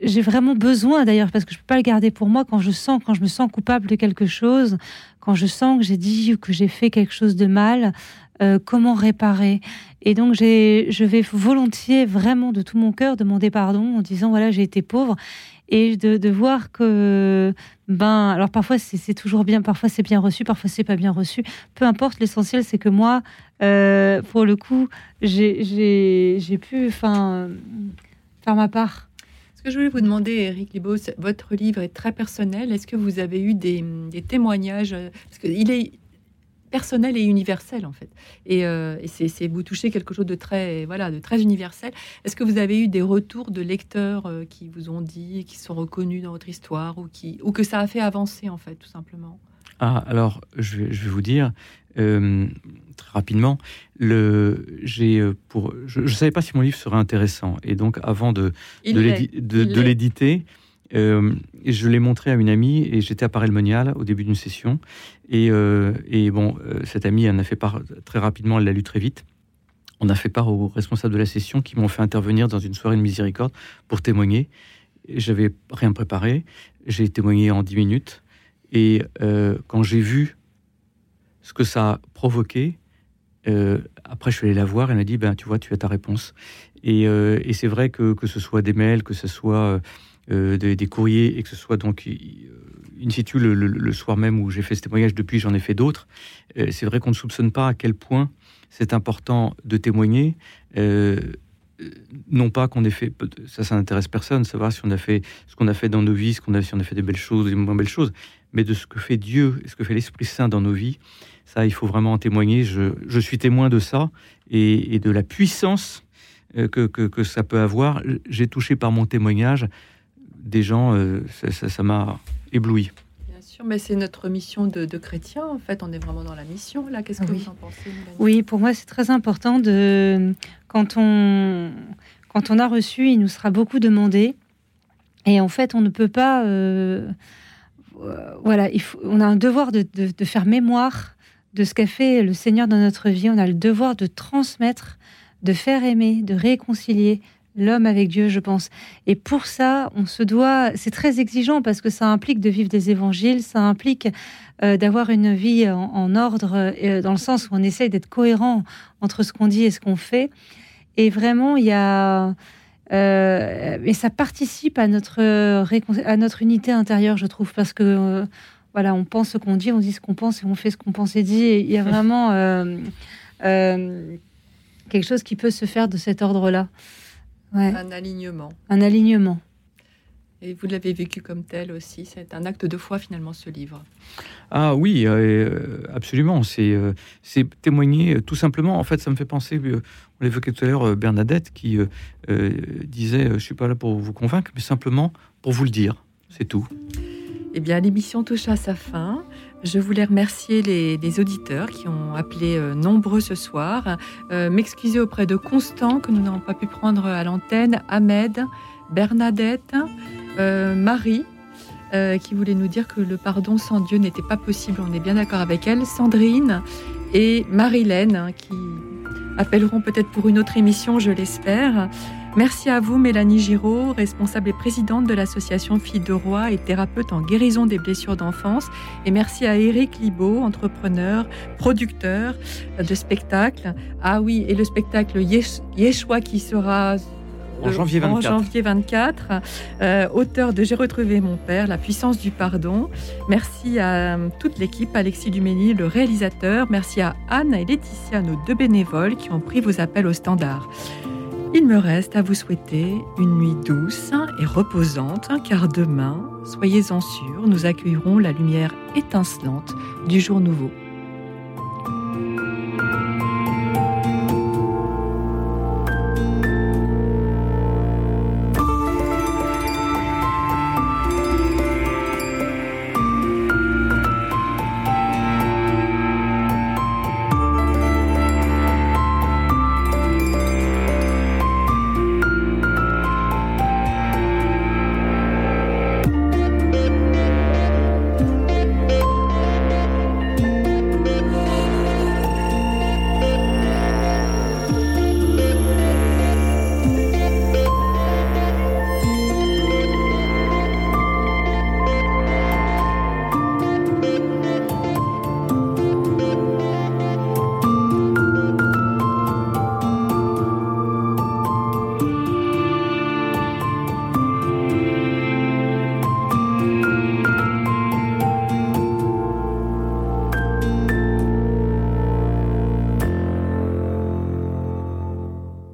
j'ai vraiment besoin d'ailleurs, parce que je peux pas le garder pour moi, quand je sens, quand je me sens coupable de quelque chose, quand je sens que j'ai dit ou que j'ai fait quelque chose de mal, comment réparer. Et donc, je vais volontiers, vraiment de tout mon cœur, demander pardon en disant voilà, j'ai été pauvre et de, voir que ben alors parfois c'est toujours bien parfois c'est bien reçu parfois c'est pas bien reçu peu importe l'essentiel c'est que moi euh, pour le coup j'ai pu enfin faire ma part ce que je voulais vous demander Eric Libos votre livre est très personnel est-ce que vous avez eu des, témoignages parce qu'il est personnel et universel en fait. Et, euh, c'est vous touchez quelque chose de très voilà de très universel. Est-ce que vous avez eu des retours de lecteurs euh, qui vous ont dit, qui sont reconnus dans votre histoire ou qui ou que ça a fait avancer en fait tout simplement? Ah alors je vais vous dire euh, très rapidement le pour je, ne savais pas si mon livre serait intéressant et donc avant de de l'éditer euh, je l'ai montré à une amie et j'étais à Paray-le-Monial au début d'une session. Et, euh, et bon, euh, cette amie en a fait part très rapidement, elle l'a lu très vite. On a fait part aux responsables de la session qui m'ont fait intervenir dans une soirée de miséricorde pour témoigner. J'avais rien préparé. J'ai témoigné en 10 minutes. Et quand j'ai vu ce que ça a provoqué, après je suis allé la voir. Elle m'a dit ben, Tu vois, tu as ta réponse. Et, et c'est vrai que, que ce soit des mails, que ce soit euh, des, courriers et que ce soit donc euh, in situ le, soir même où j'ai fait ce témoignage, depuis j'en ai fait d'autres, euh, c'est vrai qu'on ne soupçonne pas à quel point c'est important de témoigner. Non pas qu'on ait fait, ça, ça n'intéresse personne, savoir si on a fait ce qu'on a fait dans nos vies, ce qu'on a, si on a fait des belles choses, des moins belles choses, mais de ce que fait Dieu et ce que fait l'Esprit Saint dans nos vies, ça, il faut vraiment en témoigner. Je, suis témoin de ça et, de la puissance que, que ça peut avoir. J'ai touché par mon témoignage des gens, euh, ça m'a ébloui. Sûr, mais c'est notre mission de, chrétien. En fait, on est vraiment dans la mission là. Qu'est-ce que oui. vous en pensez Oui, pour moi, c'est très important de quand on quand on a reçu, il nous sera beaucoup demandé. Et en fait, on ne peut pas. Euh, voilà, il faut, on a un devoir de, de, faire mémoire de ce qu'a fait le Seigneur dans notre vie. On a le devoir de transmettre, de faire aimer, de réconcilier, l'homme avec Dieu, je pense. Et pour ça, on se doit, c'est très exigeant parce que ça implique de vivre des évangiles, ça implique euh, d'avoir une vie en, ordre, euh, dans le sens où on essaye d'être cohérent entre ce qu'on dit et ce qu'on fait. Et vraiment, il y a... Euh, mais ça participe à notre, à notre unité intérieure, je trouve, parce que voilà, on pense ce qu'on dit, on dit ce qu'on pense et on fait ce qu'on pense et dit. il y a vraiment quelque chose qui peut se faire de cet ordre-là. Un alignement. Un alignement. Et vous l'avez vécu comme tel aussi. C'est un acte de foi finalement ce livre. Ah oui, euh, absolument. C'est euh, c'est témoigner euh, tout simplement. En fait, ça me fait penser. on l'évoquait tout à l'heure, Bernadette qui disait "Je suis pas là pour vous convaincre, mais simplement pour vous le dire. C'est tout." Eh bien, l'émission touche à sa fin. Je voulais remercier les, auditeurs qui ont appelé euh, nombreux ce soir, euh, m'excuser auprès de Constant que nous n'avons pas pu prendre à l'antenne, Ahmed, Bernadette, euh, Marie, qui voulait nous dire que le pardon sans Dieu n'était pas possible. On est bien d'accord avec elle, Sandrine et Marilène qui appelleront peut-être pour une autre émission, je l'espère. Merci à vous, Mélanie Giraud, responsable et présidente de l'association Filles de Roi et thérapeute en guérison des blessures d'enfance. Et merci à Eric Libaud, entrepreneur, producteur de spectacles. Ah oui, et le spectacle Yeshua qui sera en janvier 24. En janvier 24 euh, auteur de J'ai retrouvé mon père, La puissance du pardon. Merci à euh, toute l'équipe, Alexis Dumény, le réalisateur. Merci à Anne et Laetitia, nos deux bénévoles qui ont pris vos appels au standard. Il me reste à vous souhaiter une nuit douce et reposante, car demain, soyez-en sûrs, nous accueillerons la lumière étincelante du jour nouveau.